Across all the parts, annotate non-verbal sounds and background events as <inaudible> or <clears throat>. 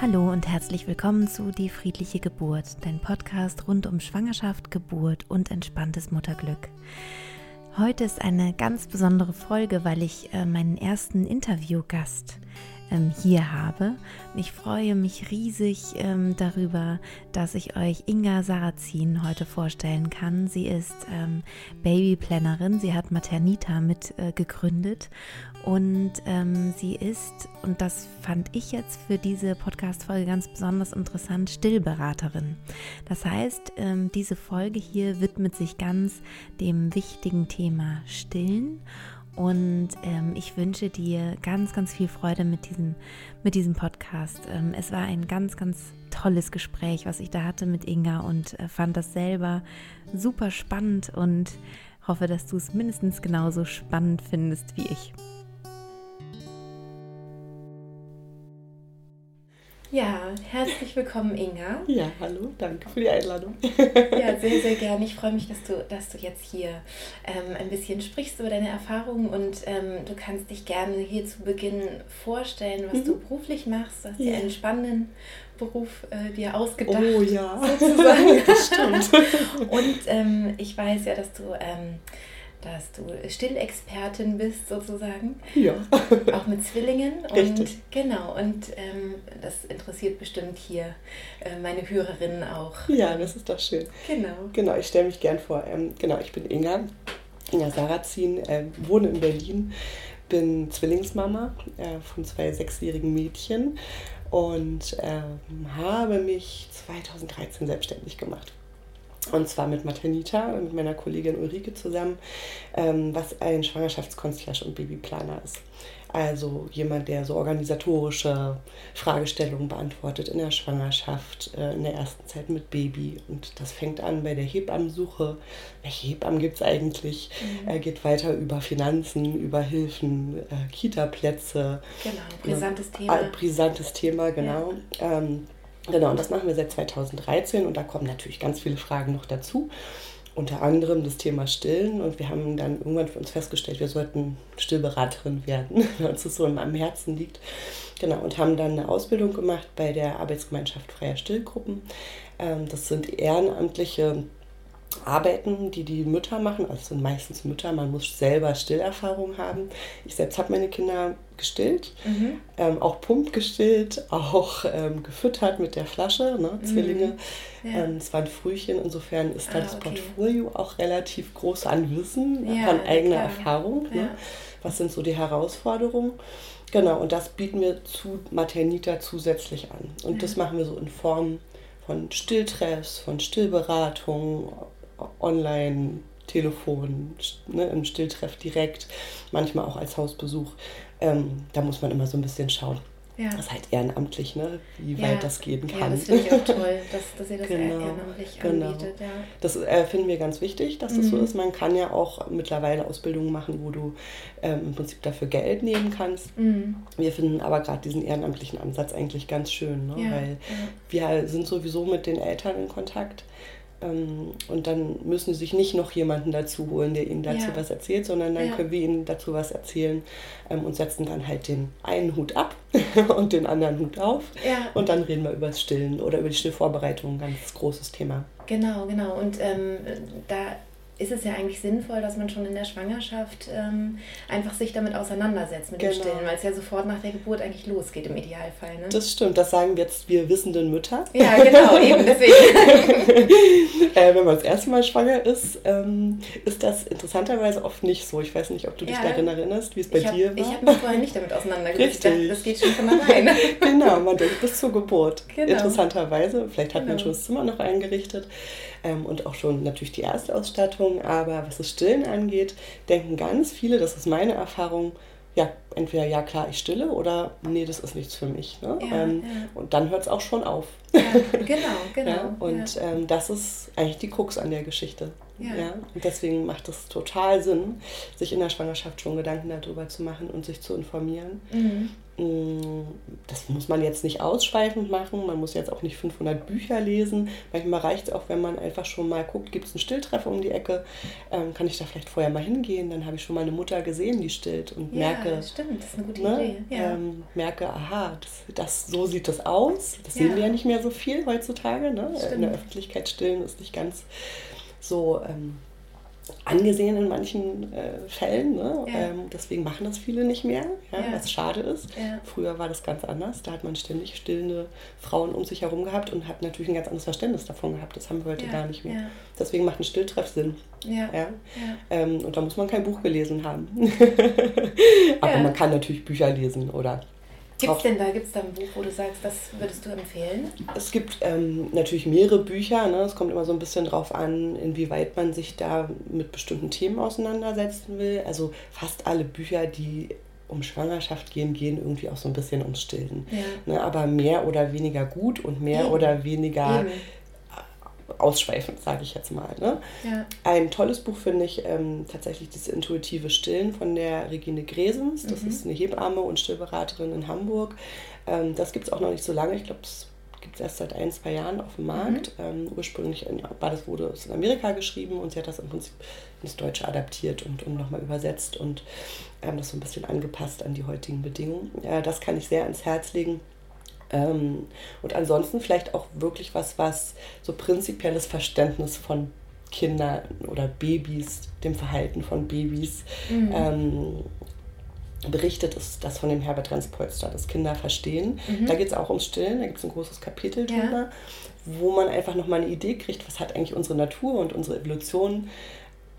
Hallo und herzlich willkommen zu Die friedliche Geburt, dein Podcast rund um Schwangerschaft, Geburt und entspanntes Mutterglück. Heute ist eine ganz besondere Folge, weil ich äh, meinen ersten Interviewgast ähm, hier habe. Ich freue mich riesig ähm, darüber, dass ich euch Inga Sarrazin heute vorstellen kann. Sie ist ähm, Babyplannerin, sie hat Maternita mit äh, gegründet und ähm, sie ist, und das fand ich jetzt für diese Podcast-Folge ganz besonders interessant, Stillberaterin. Das heißt, ähm, diese Folge hier widmet sich ganz dem wichtigen Thema Stillen und ähm, ich wünsche dir ganz, ganz viel Freude mit diesem, mit diesem Podcast. Ähm, es war ein ganz, ganz tolles Gespräch, was ich da hatte mit Inga und äh, fand das selber super spannend und hoffe, dass du es mindestens genauso spannend findest wie ich. Ja, herzlich willkommen, Inga. Ja, hallo, danke für die Einladung. Ja, sehr, sehr gerne. Ich freue mich, dass du, dass du jetzt hier ähm, ein bisschen sprichst über deine Erfahrungen und ähm, du kannst dich gerne hier zu Beginn vorstellen, was mhm. du beruflich machst. Du hast ja. dir einen spannenden Beruf äh, dir ausgedacht. Oh ja, sozusagen. <laughs> das stimmt. Und ähm, ich weiß ja, dass du ähm, dass du Stillexpertin bist sozusagen. Ja. <laughs> Auch mit Zwillingen. Richtig. Und genau, und ähm, das interessiert bestimmt hier äh, meine Hörerinnen auch. Ja, das ist doch schön. Genau. Genau, ich stelle mich gern vor. Ähm, genau, ich bin Inga, Inga Sarrazin, äh, wohne in Berlin, bin Zwillingsmama äh, von zwei sechsjährigen Mädchen und ähm, habe mich 2013 selbstständig gemacht. Und zwar mit Maternita, mit meiner Kollegin Ulrike zusammen, ähm, was ein Schwangerschaftskonzert und Babyplaner ist. Also jemand, der so organisatorische Fragestellungen beantwortet in der Schwangerschaft, äh, in der ersten Zeit mit Baby. Und das fängt an bei der Hebammensuche. Welche Hebammen gibt es eigentlich? Mhm. Er geht weiter über Finanzen, über Hilfen, äh, Kita-Plätze. Genau, brisantes Thema. Äh, brisantes Thema, genau. Ja. Ähm, Genau, und das machen wir seit 2013 und da kommen natürlich ganz viele Fragen noch dazu. Unter anderem das Thema Stillen und wir haben dann irgendwann für uns festgestellt, wir sollten Stillberaterin werden, <laughs> weil uns das so am Herzen liegt. Genau, und haben dann eine Ausbildung gemacht bei der Arbeitsgemeinschaft Freier Stillgruppen. Ähm, das sind ehrenamtliche Arbeiten, die die Mütter machen, also sind meistens Mütter, man muss selber Stillerfahrung haben. Ich selbst habe meine Kinder gestillt, mhm. ähm, auch pump gestillt, auch ähm, gefüttert mit der Flasche, ne, Zwillinge. Mhm. Ja. Ähm, es waren Frühchen, insofern ist ah, das okay. Portfolio auch relativ groß an Wissen, ja, von eigener klar. Erfahrung. Ne? Ja. Was sind so die Herausforderungen? Genau, und das bieten wir zu Maternita zusätzlich an. Und das machen wir so in Form von Stilltreffs, von Stillberatungen, online, Telefon, ne, im Stilltreff direkt, manchmal auch als Hausbesuch. Ähm, da muss man immer so ein bisschen schauen. Ja. Das ist halt ehrenamtlich, ne? wie ja. weit das gehen kann. Ja, das finde ich auch <laughs> toll, dass, dass ihr das genau. ehrenamtlich genau. anbietet. Ja. Das äh, finden wir ganz wichtig, dass das mhm. so ist. Man kann ja auch mittlerweile Ausbildungen machen, wo du ähm, im Prinzip dafür Geld nehmen kannst. Mhm. Wir finden aber gerade diesen ehrenamtlichen Ansatz eigentlich ganz schön, ne? weil wir sind sowieso mit den Eltern in Kontakt. Ähm, und dann müssen sie sich nicht noch jemanden dazu holen, der ihnen dazu ja. was erzählt, sondern dann ja. können wir ihnen dazu was erzählen ähm, und setzen dann halt den einen Hut ab <laughs> und den anderen Hut auf. Ja. Und dann reden wir über das Stillen oder über die Stillvorbereitung, ganz großes Thema. Genau, genau. Und ähm, da ist es ja eigentlich sinnvoll, dass man schon in der Schwangerschaft ähm, einfach sich damit auseinandersetzt mit genau. dem Stillen, weil es ja sofort nach der Geburt eigentlich losgeht im Idealfall. Ne? Das stimmt, das sagen jetzt wir wissenden Mütter. Ja, genau, <laughs> eben deswegen. äh, wenn man das erste Mal schwanger ist, ähm, ist das interessanterweise oft nicht so. Ich weiß nicht, ob du dich daran erinnerst, wie es bei hab, dir war. Ich habe mich vorher nicht damit auseinandergesetzt. Richtig. Das geht schon von alleine. <laughs> genau, man denkt bis zur Geburt. Genau. Interessanterweise, vielleicht hat genau. man schon das Zimmer noch eingerichtet ähm, und auch schon natürlich die Erstausstattung. Aber was das Stillen angeht, denken ganz viele, das ist meine Erfahrung, ja, entweder ja klar, ich stille oder nee, das ist nichts für mich. Ne? Ja, ähm, ja. Und dann hört es auch schon auf. Ja, <laughs> genau, genau. Ja, und ja. Ähm, das ist eigentlich die Krux an der Geschichte. Ja. ja. Und deswegen macht es total Sinn, sich in der Schwangerschaft schon Gedanken darüber zu machen und sich zu informieren. Mhm. Mm, das muss man jetzt nicht ausschweifend machen, man muss jetzt auch nicht 500 Bücher lesen. Manchmal reicht es auch, wenn man einfach schon mal guckt, gibt es einen Stilltreffer um die Ecke, ähm, kann ich da vielleicht vorher mal hingehen, dann habe ich schon mal eine Mutter gesehen, die stillt und ja, merke, stimmt, das ist eine gute ne, Idee. Ja. Ähm, merke, aha, das, das, so sieht das aus. Das sehen wir ja nicht mehr so viel heutzutage. Ne? In der Öffentlichkeit stillen ist nicht ganz so ähm, angesehen in manchen äh, Fällen. Ne? Ja. Ähm, deswegen machen das viele nicht mehr, ja, ja. was schade ist. Ja. Früher war das ganz anders. Da hat man ständig stillende Frauen um sich herum gehabt und hat natürlich ein ganz anderes Verständnis davon gehabt. Das haben wir heute gar nicht mehr. Deswegen macht ein Stilltreff Sinn. Ja. Ähm, und da muss man kein Buch gelesen haben. <laughs> Aber man kann natürlich Bücher lesen oder Gibt es denn da, gibt's da ein Buch, wo du sagst, das würdest du empfehlen? Es gibt ähm, natürlich mehrere Bücher. Ne? Es kommt immer so ein bisschen drauf an, inwieweit man sich da mit bestimmten Themen auseinandersetzen will. Also fast alle Bücher, die um Schwangerschaft gehen, gehen irgendwie auch so ein bisschen ums Stillen. Ja. Ne? Aber mehr oder weniger gut und mehr Eben. oder weniger... Eben ausschweifend, sage ich jetzt mal. Ne? Ja. Ein tolles Buch finde ich ähm, tatsächlich das intuitive Stillen von der Regine Gresens. Das mhm. ist eine Hebamme und Stillberaterin in Hamburg. Ähm, das gibt es auch noch nicht so lange. Ich glaube, es gibt es erst seit ein, zwei Jahren auf dem Markt. Mhm. Ähm, ursprünglich in, war das, wurde es in Amerika geschrieben und sie hat das im Prinzip ins Deutsche adaptiert und, und nochmal übersetzt und ähm, das so ein bisschen angepasst an die heutigen Bedingungen. Ja, das kann ich sehr ans Herz legen. Ähm, und ansonsten vielleicht auch wirklich was, was so prinzipielles Verständnis von Kindern oder Babys, dem Verhalten von Babys mhm. ähm, berichtet, ist das von dem Herbert Renz-Polster, das Kinder verstehen. Mhm. Da geht es auch ums Stillen, da gibt es ein großes Kapitel ja. drüber, wo man einfach nochmal eine Idee kriegt, was hat eigentlich unsere Natur und unsere Evolution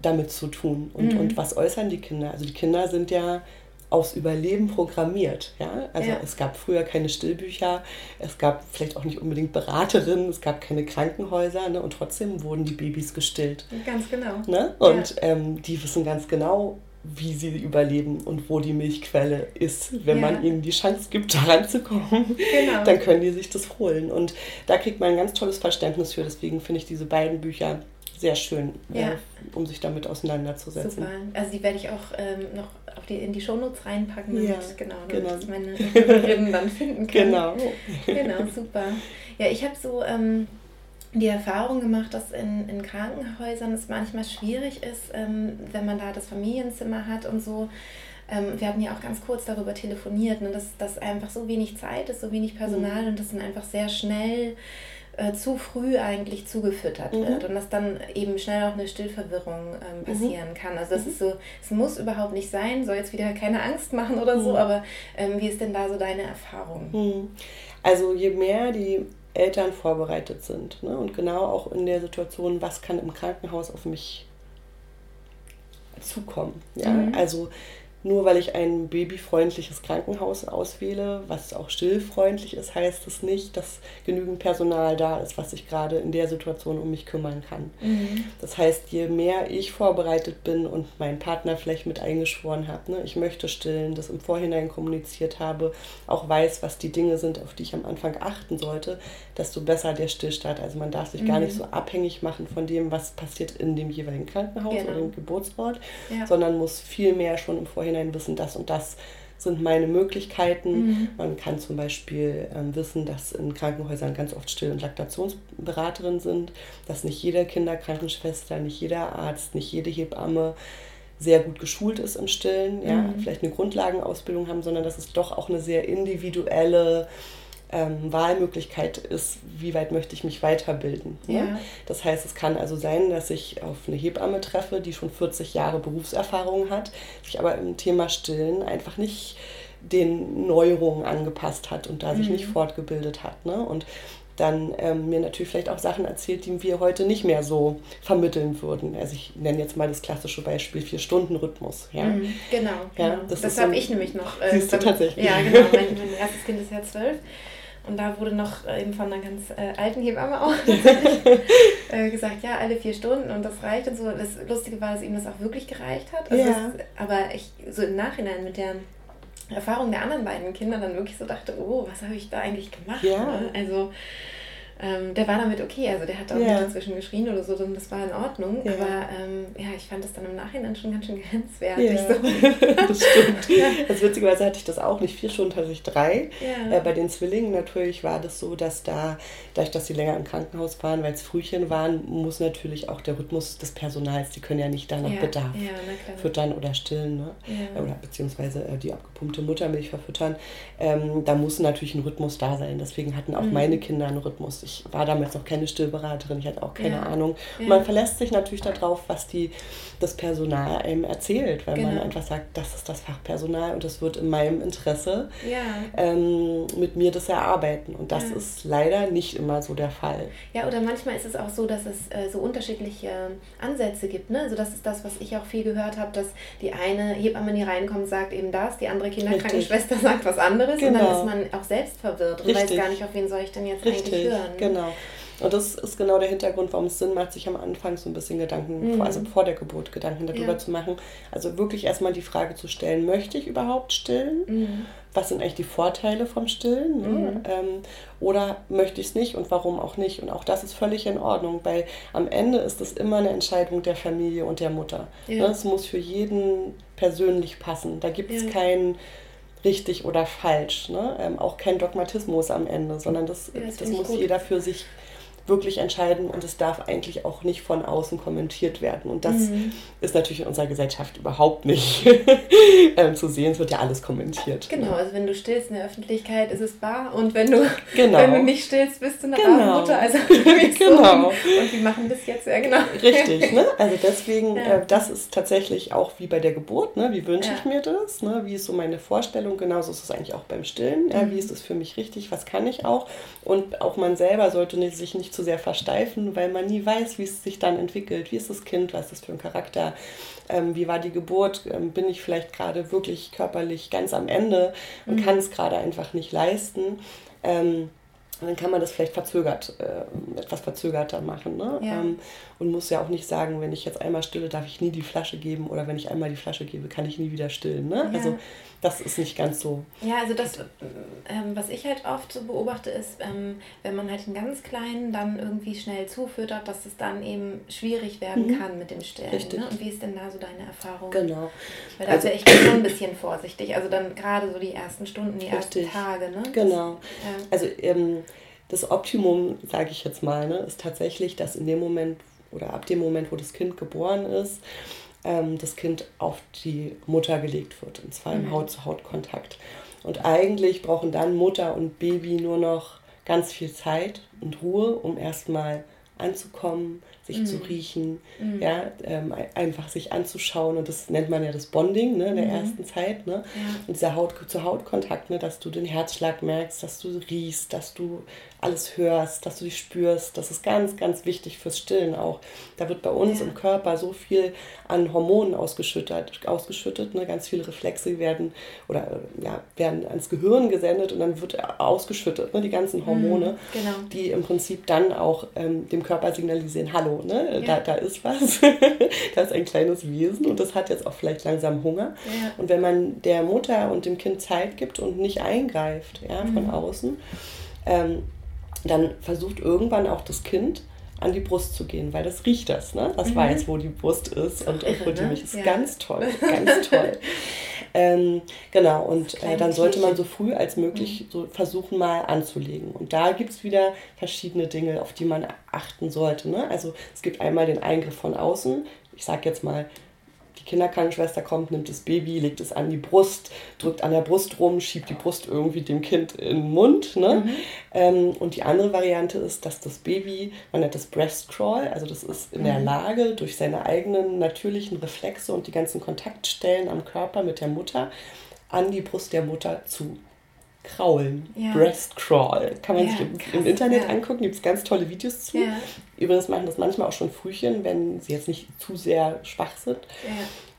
damit zu tun und, mhm. und was äußern die Kinder. Also die Kinder sind ja aufs Überleben programmiert. Ja? Also ja. es gab früher keine Stillbücher, es gab vielleicht auch nicht unbedingt Beraterinnen, es gab keine Krankenhäuser ne? und trotzdem wurden die Babys gestillt. Ganz genau. Ne? Und ja. ähm, die wissen ganz genau, wie sie überleben und wo die Milchquelle ist. Wenn ja. man ihnen die Chance gibt, da ranzukommen, genau. dann können die sich das holen. Und da kriegt man ein ganz tolles Verständnis für. Deswegen finde ich diese beiden Bücher sehr schön, ja. äh, um sich damit auseinanderzusetzen. Super. Also die werde ich auch ähm, noch auf die, in die Shownotes reinpacken, damit, ja, genau, damit genau. meine Hörerinnen <laughs> dann finden können. Genau. Genau, super. Ja, ich habe so ähm, die Erfahrung gemacht, dass in, in Krankenhäusern es manchmal schwierig ist, ähm, wenn man da das Familienzimmer hat und so. Ähm, wir hatten ja auch ganz kurz darüber telefoniert, ne, dass, dass einfach so wenig Zeit ist, so wenig Personal mhm. und das sind einfach sehr schnell äh, zu früh eigentlich zugefüttert mhm. wird und dass dann eben schnell auch eine Stillverwirrung ähm, mhm. passieren mhm. kann. Also das mhm. ist so, es muss überhaupt nicht sein, soll jetzt wieder keine Angst machen oder so, mhm. aber ähm, wie ist denn da so deine Erfahrung? Mhm. Also je mehr die Eltern vorbereitet sind ne, und genau auch in der Situation, was kann im Krankenhaus auf mich zukommen. Ja? Also nur weil ich ein babyfreundliches Krankenhaus auswähle, was auch stillfreundlich ist, heißt es nicht, dass genügend Personal da ist, was sich gerade in der Situation um mich kümmern kann. Mhm. Das heißt, je mehr ich vorbereitet bin und meinen Partner vielleicht mit eingeschworen habe, ne, ich möchte stillen, das im Vorhinein kommuniziert habe, auch weiß, was die Dinge sind, auf die ich am Anfang achten sollte, desto besser der Stillstart. Also man darf sich mhm. gar nicht so abhängig machen von dem, was passiert in dem jeweiligen Krankenhaus genau. oder im Geburtsort, ja. sondern muss viel mehr schon im Vorhinein Vorhinein wissen, das und das sind meine Möglichkeiten. Mhm. Man kann zum Beispiel ähm, wissen, dass in Krankenhäusern ganz oft Still- und Laktationsberaterinnen sind, dass nicht jede Kinderkrankenschwester, nicht jeder Arzt, nicht jede Hebamme sehr gut geschult ist im Stillen, ja, mhm. vielleicht eine Grundlagenausbildung haben, sondern dass es doch auch eine sehr individuelle ähm, Wahlmöglichkeit ist, wie weit möchte ich mich weiterbilden. Ne? Ja. Das heißt, es kann also sein, dass ich auf eine Hebamme treffe, die schon 40 Jahre Berufserfahrung hat, sich aber im Thema Stillen einfach nicht den Neuerungen angepasst hat und da mhm. sich nicht fortgebildet hat. Ne? Und dann ähm, mir natürlich vielleicht auch Sachen erzählt, die wir heute nicht mehr so vermitteln würden. Also ich nenne jetzt mal das klassische Beispiel Vier-Stunden-Rhythmus. Ja? Mhm, genau, genau. Ja, das, das habe so ich nämlich noch. Äh, siehst du tatsächlich. Ja, genau. Mein, mein erstes Kind ist ja zwölf. Und da wurde noch äh, eben von einer ganz äh, alten Hebamme auch <laughs> <laughs> äh, gesagt, ja, alle vier Stunden und das reicht und so. Das Lustige war, dass ihm das auch wirklich gereicht hat. Also ja. das, aber ich so im Nachhinein mit der Erfahrung der anderen beiden Kinder dann wirklich so dachte, oh, was habe ich da eigentlich gemacht? Ja. Ne? Also ähm, der war damit okay. Also der hat auch ja. nicht dazwischen geschrien oder so, sondern das war in Ordnung. Ja. Aber ähm, ja, ich fand das dann im Nachhinein schon ganz schön grenzwertig. Ja. So. <laughs> das stimmt. Ja. Also witzigerweise hatte ich das auch nicht. Vier Stunden hatte ich drei. Ja. Äh, bei den Zwillingen natürlich war das so, dass da, dadurch, dass sie länger im Krankenhaus waren, weil es Frühchen waren, muss natürlich auch der Rhythmus des Personals, die können ja nicht danach Bedarf füttern oder stillen. Ne? Oder beziehungsweise äh, die abgepumpte Muttermilch verfüttern. Ähm, da muss natürlich ein Rhythmus da sein. Deswegen hatten auch mhm. meine Kinder einen Rhythmus ich war damals noch keine Stillberaterin, ich hatte auch keine ja. Ahnung. Ja. Man verlässt sich natürlich darauf, was die, das Personal einem erzählt, weil genau. man einfach sagt, das ist das Fachpersonal und es wird in meinem Interesse ja. ähm, mit mir das erarbeiten. Und das ist leider nicht immer so der Fall. Ja, oder manchmal ist es auch so, dass es äh, so unterschiedliche Ansätze gibt. Ne? Also das ist das, was ich auch viel gehört habe, dass die eine Hebamme, die reinkommt, sagt eben das, die andere Kinderkrankenschwester sagt was anderes genau. und dann genau. ist man auch selbst verwirrt und Richtig. weiß gar nicht, auf wen soll ich denn jetzt Richtig. eigentlich hören. Genau. Und das ist genau der Hintergrund, warum es Sinn macht, sich am Anfang so ein bisschen Gedanken, mhm. also vor der Geburt Gedanken darüber ja. zu machen. Also wirklich erstmal die Frage zu stellen, möchte ich überhaupt stillen? Mhm. Was sind eigentlich die Vorteile vom Stillen? Ne? Mhm. Ähm, oder möchte ich es nicht und warum auch nicht? Und auch das ist völlig in Ordnung, weil am Ende ist es immer eine Entscheidung der Familie und der Mutter. Ja. Ne? Es muss für jeden persönlich passen. Da gibt es ja. keinen richtig oder falsch. Ne? Ähm, auch kein Dogmatismus am Ende, sondern das, ja, das, das muss gut. jeder für sich wirklich entscheiden und es darf eigentlich auch nicht von außen kommentiert werden. Und das mhm. ist natürlich in unserer Gesellschaft überhaupt nicht <laughs> ähm, zu sehen. Es wird ja alles kommentiert. Genau, ne? also wenn du stillst in der Öffentlichkeit, ist es bar und wenn du, genau. wenn du nicht stillst, bist du eine genau. Mutter. Also <laughs> <laughs> genau. So. Und wie machen das jetzt? Ja, genau. Richtig, ne? Also deswegen, ja. äh, das ist tatsächlich auch wie bei der Geburt, ne? Wie wünsche ja. ich mir das? Ne? Wie ist so meine Vorstellung? Genauso ist es eigentlich auch beim Stillen. Mhm. Ja, wie ist es für mich richtig? Was kann ich auch? Und auch man selber sollte sich nicht zu sehr versteifen, weil man nie weiß, wie es sich dann entwickelt. Wie ist das Kind? Was ist das für ein Charakter? Ähm, wie war die Geburt? Ähm, bin ich vielleicht gerade wirklich körperlich ganz am Ende und mhm. kann es gerade einfach nicht leisten? Ähm, dann kann man das vielleicht verzögert, äh, etwas verzögerter machen. Ne? Ja. Ähm, und muss ja auch nicht sagen, wenn ich jetzt einmal stille, darf ich nie die Flasche geben oder wenn ich einmal die Flasche gebe, kann ich nie wieder stillen. Ne? Ja. Also das ist nicht ganz so. Ja, also das, ähm, was ich halt oft so beobachte, ist, ähm, wenn man halt einen ganz kleinen dann irgendwie schnell zufüttert, dass es dann eben schwierig werden mhm. kann mit dem Stillen. Richtig. Ne? Und wie ist denn da so deine Erfahrung? Genau. Weil da also, wäre ich schon ein bisschen vorsichtig. Also dann gerade so die ersten Stunden, die richtig. ersten Tage. Ne? Genau. Das, ja. Also ähm, das Optimum, sage ich jetzt mal, ne, ist tatsächlich, dass in dem Moment oder ab dem Moment, wo das Kind geboren ist, ähm, das Kind auf die Mutter gelegt wird, und zwar im mhm. Haut-zu-Haut-Kontakt. Und eigentlich brauchen dann Mutter und Baby nur noch ganz viel Zeit und Ruhe, um erstmal anzukommen, sich mhm. zu riechen, mhm. ja, ähm, einfach sich anzuschauen und das nennt man ja das Bonding ne, in der mhm. ersten Zeit. Ne? Ja. Und dieser Haut-zu-Haut-Kontakt, ne, dass du den Herzschlag merkst, dass du riechst, dass du alles hörst, dass du dich spürst. Das ist ganz, ganz wichtig fürs Stillen auch. Da wird bei uns ja. im Körper so viel an Hormonen ausgeschüttet, ausgeschüttet ne? ganz viele Reflexe werden oder äh, ja, werden ans Gehirn gesendet und dann wird ausgeschüttet, ne? die ganzen Hormone, mhm, genau. die im Prinzip dann auch ähm, dem Körper signalisieren, hallo, ne? Ja. da, da ist was, <laughs> da ist ein kleines Wesen und das hat jetzt auch vielleicht langsam Hunger. Ja. Und wenn man der Mutter und dem Kind Zeit gibt und nicht eingreift ja, von mhm. außen, ähm, dann versucht irgendwann auch das Kind an die Brust zu gehen, weil das riecht das, ne? Das mhm. weiß, wo die Brust ist und, und wo die Milch ist. Ja. Ganz toll, <laughs> ganz toll. ähm, genau, und äh, dann sollte man so früh als möglich mhm. so versuchen, mal anzulegen. Und da gibt es wieder verschiedene Dinge, auf die man achten sollte. Ne? Also es gibt einmal den Eingriff von außen. Ich sage jetzt mal Kinderkrankenschwester kommt, nimmt das Baby, legt es an die Brust, drückt an der Brust rum, schiebt die Brust irgendwie dem Kind in den Mund. Ne? Mhm. Ähm, und die andere Variante ist, dass das Baby, man nennt das Breast Crawl, also das ist in mhm. der Lage, durch seine eigenen natürlichen Reflexe und die ganzen Kontaktstellen am Körper mit der Mutter an die Brust der Mutter zu kraulen. Ja. Breast Crawl. Kann man ja, sich im, im Internet ja. angucken, gibt es ganz tolle Videos zu. Übrigens machen das manchmal auch schon Frühchen, wenn sie jetzt nicht zu sehr schwach sind.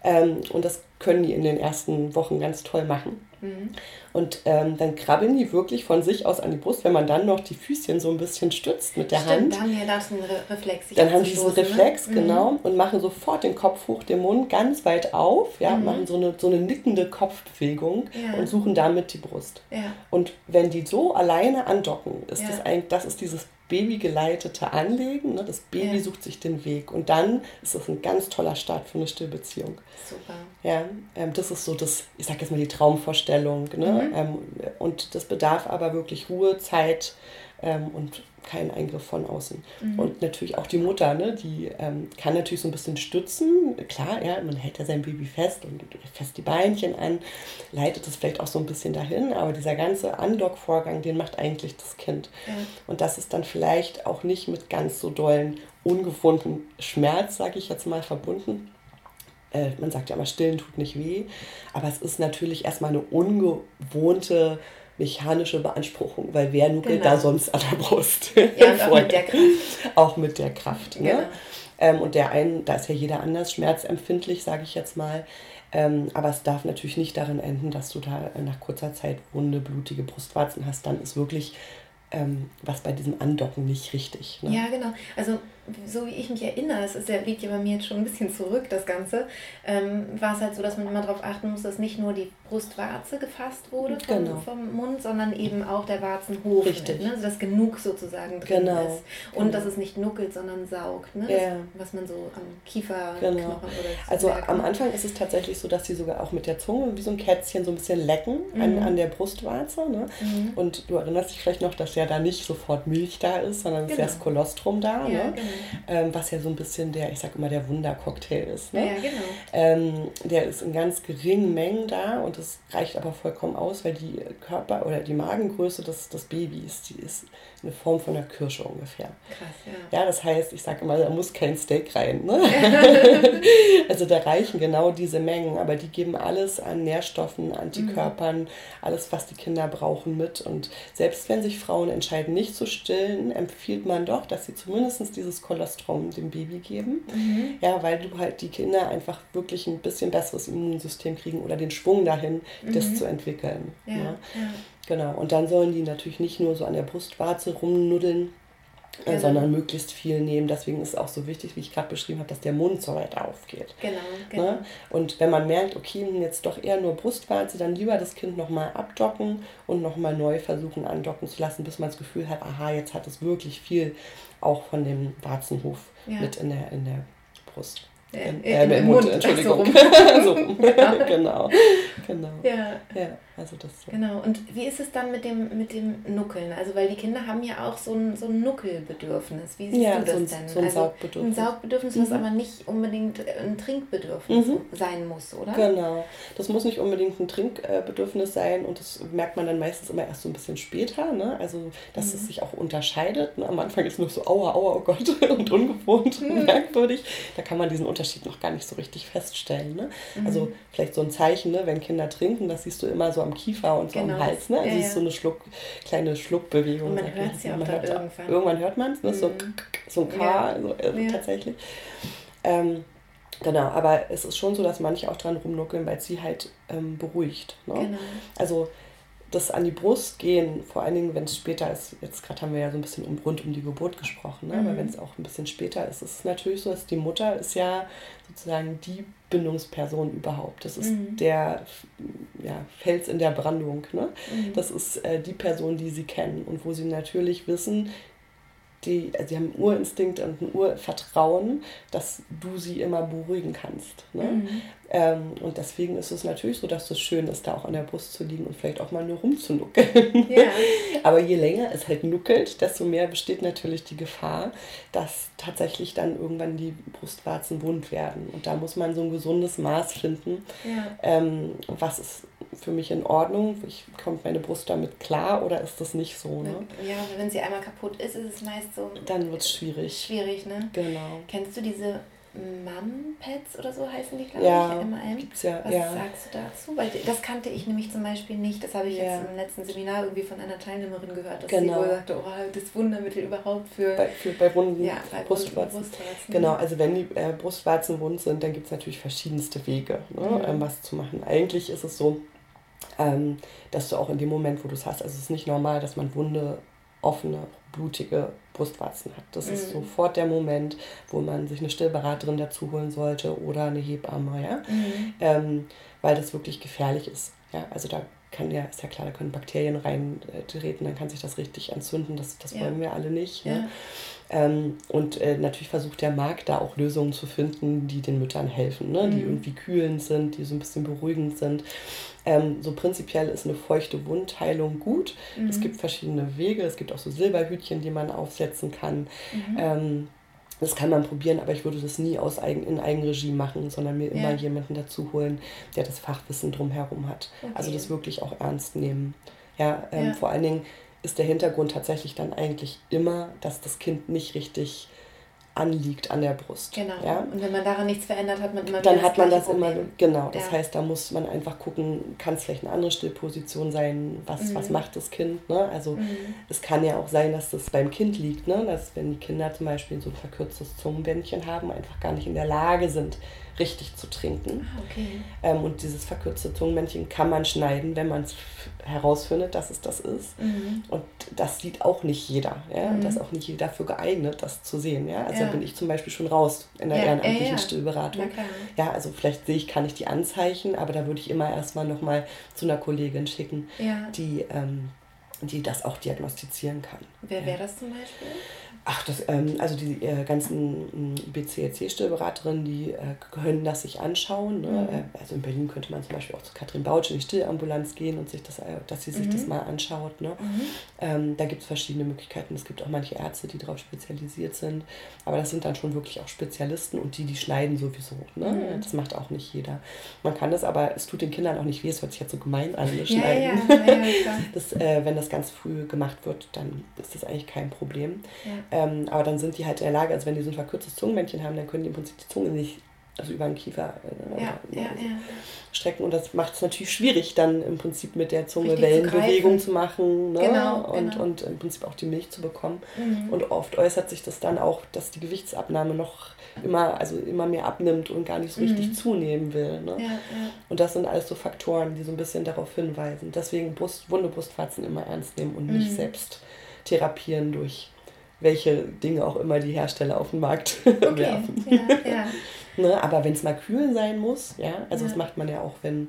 Ähm, und das können die in den ersten Wochen ganz toll machen. Mhm. Und ähm, dann krabbeln die wirklich von sich aus an die Brust, wenn man dann noch die Füßchen so ein bisschen stützt mit der Stimmt, Hand. Dann haben die das einen Re Reflex. Dann haben die diesen ne? Reflex, ne? genau, und machen sofort den Kopf hoch, den Mund ganz weit auf, ja, mhm. machen so eine, so eine nickende Kopfbewegung ja. und suchen damit die Brust. Ja. Und wenn die so alleine andocken, ist ja. das eigentlich, das ist dieses babygeleitete Anlegen. Ne? Das Baby ja. sucht sich den Weg. Und dann ist das ein ganz toller Start für eine Stillbeziehung. Super. Ja, ähm, das ist so das, ich sag jetzt mal die Traumvorstellung. Ne? Mhm. Ähm, und das bedarf aber wirklich Ruhe, Zeit ähm, und keinen Eingriff von außen. Mhm. Und natürlich auch die Mutter, ne, die ähm, kann natürlich so ein bisschen stützen. Klar, ja, man hält ja sein Baby fest und fest die Beinchen an, leitet es vielleicht auch so ein bisschen dahin, aber dieser ganze Andock-Vorgang, den macht eigentlich das Kind. Ja. Und das ist dann vielleicht auch nicht mit ganz so dollen, ungewohnten Schmerz, sage ich jetzt mal, verbunden. Äh, man sagt ja immer, stillen tut nicht weh, aber es ist natürlich erstmal eine ungewohnte mechanische Beanspruchung, weil wer nuckelt genau. da sonst an der Brust? Ja, und auch mit der Kraft. Auch mit der Kraft. Ne? Genau. Ähm, und der einen, da ist ja jeder anders schmerzempfindlich, sage ich jetzt mal. Ähm, aber es darf natürlich nicht darin enden, dass du da nach kurzer Zeit wunde, blutige Brustwarzen hast. Dann ist wirklich ähm, was bei diesem Andocken nicht richtig. Ne? Ja, genau. Also so wie ich mich erinnere, es ist ja, liegt ja bei mir jetzt schon ein bisschen zurück, das Ganze, ähm, war es halt so, dass man immer darauf achten muss, dass nicht nur die Brustwarze gefasst wurde vom, genau. vom Mund, sondern eben auch der Warzenhof. Richtig. Ne? also dass genug sozusagen drin genau. ist. Und genau. dass es nicht nuckelt, sondern saugt. Ne? Das, Was man so am Kieferknochen genau. oder Also merken. am Anfang ist es tatsächlich so, dass sie sogar auch mit der Zunge wie so ein Kätzchen so ein bisschen lecken mhm. an, an der Brustwarze. Ne? Mhm. Und du erinnerst dich vielleicht noch, dass ja da nicht sofort Milch da ist, sondern es ist ja das genau. Kolostrum da. Ja, ne? Genau ähm, was ja so ein bisschen der, ich sag immer, der Wundercocktail ist. Ne? Ja, genau. Ähm, der ist in ganz geringen Mengen da und das reicht aber vollkommen aus, weil die Körper- oder die Magengröße des, des Babys, die ist eine Form von einer Kirsche ungefähr. Krass, ja. Ja, das heißt, ich sage immer, da muss kein Steak rein. Ne? <laughs> also da reichen genau diese Mengen, aber die geben alles an Nährstoffen, Antikörpern, mhm. alles, was die Kinder brauchen mit. Und selbst wenn sich Frauen entscheiden, nicht zu stillen, empfiehlt man doch, dass sie zumindest dieses Kolostrum dem Baby geben. Mhm. Ja, weil du halt die Kinder einfach wirklich ein bisschen besseres Immunsystem kriegen oder den Schwung dahin, mhm. das zu entwickeln. Ja, ne? ja. Genau. Und dann sollen die natürlich nicht nur so an der Brustwarze rumnuddeln, äh, genau. sondern möglichst viel nehmen. Deswegen ist es auch so wichtig, wie ich gerade beschrieben habe, dass der Mund so weit aufgeht. Genau, genau. Ne? Und wenn man merkt, okay, jetzt doch eher nur Brustwarze, dann lieber das Kind nochmal abdocken und nochmal neu versuchen andocken zu lassen, bis man das Gefühl hat, aha, jetzt hat es wirklich viel auch von dem Warzenhof ja. mit in der, in der Brust. Äh, äh, im, im Mund, Mund, Entschuldigung. So. <laughs> so. <laughs> Ja. genau. genau. Ja. ja. Also das so. Genau. Und wie ist es dann mit dem, mit dem Nuckeln? Also weil die Kinder haben ja auch so ein, so ein Nuckelbedürfnis. Wie siehst ja, du das so ein, denn? So ein also Saugbedürfnis. Ein Saugbedürfnis, mhm. was aber nicht unbedingt ein Trinkbedürfnis mhm. sein muss, oder? Genau. Das muss nicht unbedingt ein Trinkbedürfnis sein und das merkt man dann meistens immer erst so ein bisschen später. Ne? Also dass mhm. es sich auch unterscheidet. Ne? Am Anfang ist nur so aua, aua, oh Gott <laughs> und ungewohnt und mhm. merkwürdig. Da kann man diesen Unterschied noch gar nicht so richtig feststellen. Ne? Also mhm. vielleicht so ein Zeichen, ne? wenn Kinder trinken, das siehst du immer so am am Kiefer und so genau. am Hals. Ne? Also ja, es ist so eine Schluck, kleine Schluckbewegung. Und man hört es ja auch hört, irgendwann. Irgendwann hört man es, ne? so, mhm. so ein K ja. so, äh, tatsächlich. Ähm, genau, aber es ist schon so, dass manche auch dran rumnuckeln, weil es sie halt ähm, beruhigt. Ne? Genau. Also das an die Brust gehen, vor allen Dingen, wenn es später ist, jetzt gerade haben wir ja so ein bisschen um, rund um die Geburt gesprochen, ne? Mhm. aber wenn es auch ein bisschen später ist, ist es natürlich so, dass die Mutter ist ja sozusagen die Bindungsperson überhaupt. Das ist mhm. der ja, Fels in der Brandung. Ne? Mhm. Das ist äh, die Person, die sie kennen und wo sie natürlich wissen, die, also sie haben einen Urinstinkt und ein Urvertrauen, dass du sie immer beruhigen kannst. Ne? Mhm. Ähm, und deswegen ist es natürlich so, dass es schön ist, da auch an der Brust zu liegen und vielleicht auch mal nur rumzunuckeln. Ja. <laughs> Aber je länger es halt nuckelt, desto mehr besteht natürlich die Gefahr, dass tatsächlich dann irgendwann die Brustwarzen wund werden. Und da muss man so ein gesundes Maß finden. Ja. Ähm, was ist für mich in Ordnung? Ich, kommt meine Brust damit klar oder ist das nicht so? Ne? Ja, wenn sie einmal kaputt ist, ist es meist so. Dann wird es schwierig. Schwierig, ne? Genau. Kennst du diese Mum-Pads oder so heißen die, glaube ja, ich, MAM. Gibt's ja, Was ja. sagst du dazu? Weil das kannte ich nämlich zum Beispiel nicht. Das habe ich ja. jetzt im letzten Seminar irgendwie von einer Teilnehmerin gehört, dass genau. sie wohl sagte, oh, das Wundermittel überhaupt für... Bei, für, bei runden ja, bei Brustwarzen. Brustwarzen. Genau, also wenn die äh, Brustwarzen wund sind, dann gibt es natürlich verschiedenste Wege, ne, mhm. ähm, was zu machen. Eigentlich ist es so, ähm, dass du auch in dem Moment, wo du es hast, also es ist nicht normal, dass man wunde, offene, blutige Brustwarzen hat. Das mhm. ist sofort der Moment, wo man sich eine Stillberaterin dazu holen sollte oder eine Hebamme, ja? Mhm. Ähm, weil das wirklich gefährlich ist. Ja? Also da kann ja, ist ja klar, da können Bakterien reintreten, dann kann sich das richtig entzünden, das, das ja. wollen wir alle nicht. Ne? Ähm, und äh, natürlich versucht der Markt da auch Lösungen zu finden, die den Müttern helfen, ne? die mhm. irgendwie kühlend sind, die so ein bisschen beruhigend sind. Ähm, so prinzipiell ist eine feuchte Wundheilung gut. Mhm. Es gibt verschiedene Wege, es gibt auch so Silberhütchen, die man aufsetzen kann. Mhm. Ähm, das kann man probieren, aber ich würde das nie aus eigen, in Eigenregie machen, sondern mir immer jemanden dazu holen, der das Fachwissen drumherum hat. Okay. Also das wirklich auch ernst nehmen. Ja, ähm, ja, vor allen Dingen ist der Hintergrund tatsächlich dann eigentlich immer, dass das Kind nicht richtig anliegt an der Brust. Genau. Ja? Und wenn man daran nichts verändert, hat man immer Dann hat man das Problem. immer, genau. Das ja. heißt, da muss man einfach gucken, kann es vielleicht eine andere Stillposition sein, was, mhm. was macht das Kind. Ne? Also mhm. es kann ja auch sein, dass das beim Kind liegt, ne? dass wenn die Kinder zum Beispiel so ein verkürztes Zungenbändchen haben, einfach gar nicht in der Lage sind, richtig zu trinken. Ah, okay. Ähm, und dieses verkürzte Zungenmännchen kann man schneiden, wenn man es herausfindet, dass es das ist. Mhm. Und das sieht auch nicht jeder. Ja? Mhm. Und das ist auch nicht jeder dafür geeignet, das zu sehen. Ja? Also ja. da bin ich zum Beispiel schon raus in der ja, ehrenamtlichen ja, Stillberatung. Ja, also vielleicht sehe ich, kann ich die Anzeichen, aber da würde ich immer erstmal nochmal zu einer Kollegin schicken, die, ähm, die das auch diagnostizieren kann. Wer wäre das zum Beispiel? Ach, das, ähm, also die äh, ganzen äh, BCLC-Stillberaterinnen, die äh, können das sich anschauen. Ne? Mhm. Äh, also in Berlin könnte man zum Beispiel auch zu Katrin Bautsch in die Stillambulanz gehen und sich das, äh, dass sie sich mhm. das mal anschaut. Ne? Mhm. Ähm, da gibt es verschiedene Möglichkeiten. Es gibt auch manche Ärzte, die darauf spezialisiert sind. Aber das sind dann schon wirklich auch Spezialisten und die, die schneiden sowieso. Ne? Mhm. Das macht auch nicht jeder. Man kann das, aber es tut den Kindern auch nicht weh. Es hört sich jetzt so gemein an. Ne? Ja, ja, ja, <laughs> das, äh, wenn das ganz früh gemacht wird, dann ist das eigentlich kein Problem. Ja. Ähm, aber dann sind die halt in der Lage, also wenn die so ein verkürztes Zungenmännchen haben, dann können die im Prinzip die Zunge nicht also über den Kiefer äh, ja, ja. strecken. Und das macht es natürlich schwierig, dann im Prinzip mit der Zunge Richtig Wellenbewegung zu, zu machen ne? genau, und, genau. und im Prinzip auch die Milch zu bekommen. Mhm. Und oft äußert sich das dann auch, dass die Gewichtsabnahme noch immer, also immer mehr abnimmt und gar nicht so richtig mhm. zunehmen will. Ne? Und das sind alles so Faktoren, die so ein bisschen darauf hinweisen. Deswegen Brust, wunde Brustwarzen immer ernst nehmen und nicht mhm. selbst therapieren durch welche Dinge auch immer die Hersteller auf den Markt <laughs> okay. werfen. Ja, ja. <laughs> ne, aber wenn es mal kühl sein muss, ja, also ja. das macht man ja auch, wenn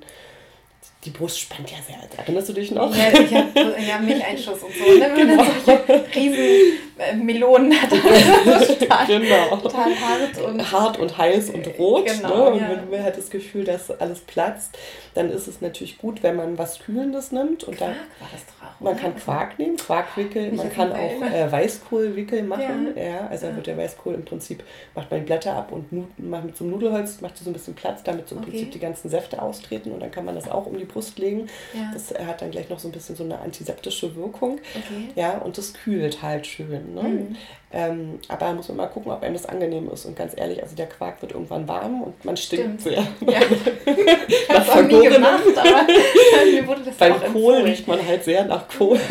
die Brust spannt ja sehr. Erinnerst du dich noch? Ja, ich habe ja, Milcheinschuss und so. Ne? Wenn genau. man solche riesen äh, Melonen hat. <laughs> total, genau. total hart und, hart und heiß und rot. Genau, ne? Und ja. wenn man halt das Gefühl, dass alles platzt, dann ist es natürlich gut, wenn man was Kühlendes nimmt. Und Quark dann, war das auch, Man kann Quark nehmen, Quarkwickel. Man kann auch äh, Weißkohlwickel machen. Ja. ja also ja. wird der Weißkohl im Prinzip, macht man die Blätter ab und macht mit so einem Nudelholz, macht so ein bisschen Platz, damit so im okay. Prinzip die ganzen Säfte austreten. Und dann kann man das auch um die Brust legen. Ja. Das hat dann gleich noch so ein bisschen so eine antiseptische Wirkung. Okay. Ja, und das kühlt halt schön. Ne? Mhm. Ähm, aber da muss man mal gucken, ob einem das angenehm ist. Und ganz ehrlich, also der Quark wird irgendwann warm und man stinkt sehr. Ja. <laughs> ich habe es nie gemacht, aber <laughs> mir wurde das Beim Kohl riecht man halt sehr nach Kohl. <laughs>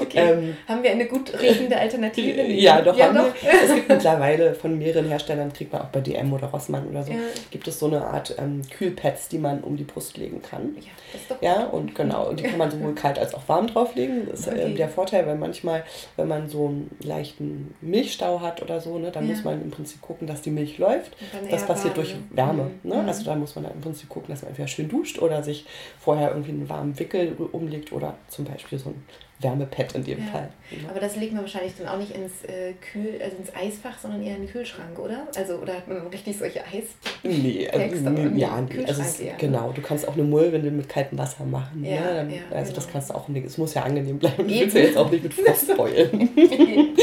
okay. Ähm, haben wir eine gut riechende Alternative? <laughs> Ja, doch. Ja, doch. Es gibt <laughs> mittlerweile von mehreren Herstellern, kriegt man auch bei DM oder Rossmann oder so, ja. gibt es so eine Art ähm, Kühlpads, die man um die Brust legen kann. Ja, das ist doch Ja, und genau, und die kann man sowohl kalt als auch warm drauflegen. Das ist okay. äh, der Vorteil, weil manchmal, wenn man so einen leichten Milchstau hat oder so, ne, dann ja. muss man im Prinzip gucken, dass die Milch läuft. Das passiert durch Wärme. Mhm. Ne? Also da muss man im Prinzip gucken, dass man entweder schön duscht oder sich vorher irgendwie einen warmen Wickel umlegt oder zum Beispiel so ein Wärmepad in dem ja. Fall. Ja. Aber das legt man wahrscheinlich dann auch nicht ins äh, Kühl, also ins Eisfach, sondern eher in den Kühlschrank, oder? Also oder hat man richtig solche Eis? Nee, also, nee ja. Also es, eher, genau. Du kannst auch eine Mullwindel mit kaltem Wasser machen. Ja, ne? Dann, ja, also genau. das kannst du auch nicht. Es muss ja angenehm bleiben. Du willst ja jetzt auch nicht mit <laughs> Frostbeulen <laughs>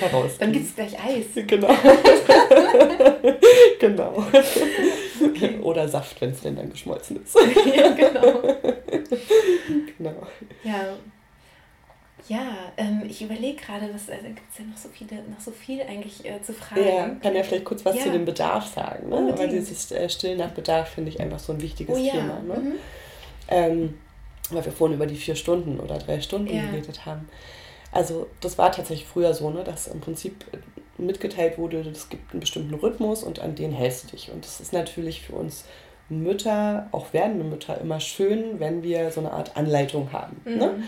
heraus. Dann gibt es gleich Eis. <laughs> Genau. genau. Okay. Oder Saft, wenn es denn dann geschmolzen ist. ja, genau. genau. Ja. Ja, ähm, ich überlege gerade, was also gibt es ja noch so viele, noch so viel eigentlich äh, zu fragen. Ja, kann ja vielleicht kurz was ja. zu dem Bedarf sagen. Ne? Unbedingt. Weil dieses äh, Stillen nach Bedarf finde ich einfach so ein wichtiges oh, ja. Thema. Ne? Mhm. Ähm, weil wir vorhin über die vier Stunden oder drei Stunden ja. geredet haben. Also das war tatsächlich früher so, ne, dass im Prinzip mitgeteilt wurde, es gibt einen bestimmten Rhythmus und an den hältst du dich. Und das ist natürlich für uns Mütter, auch werdende Mütter, immer schön, wenn wir so eine Art Anleitung haben. Ne? Mhm. Ne?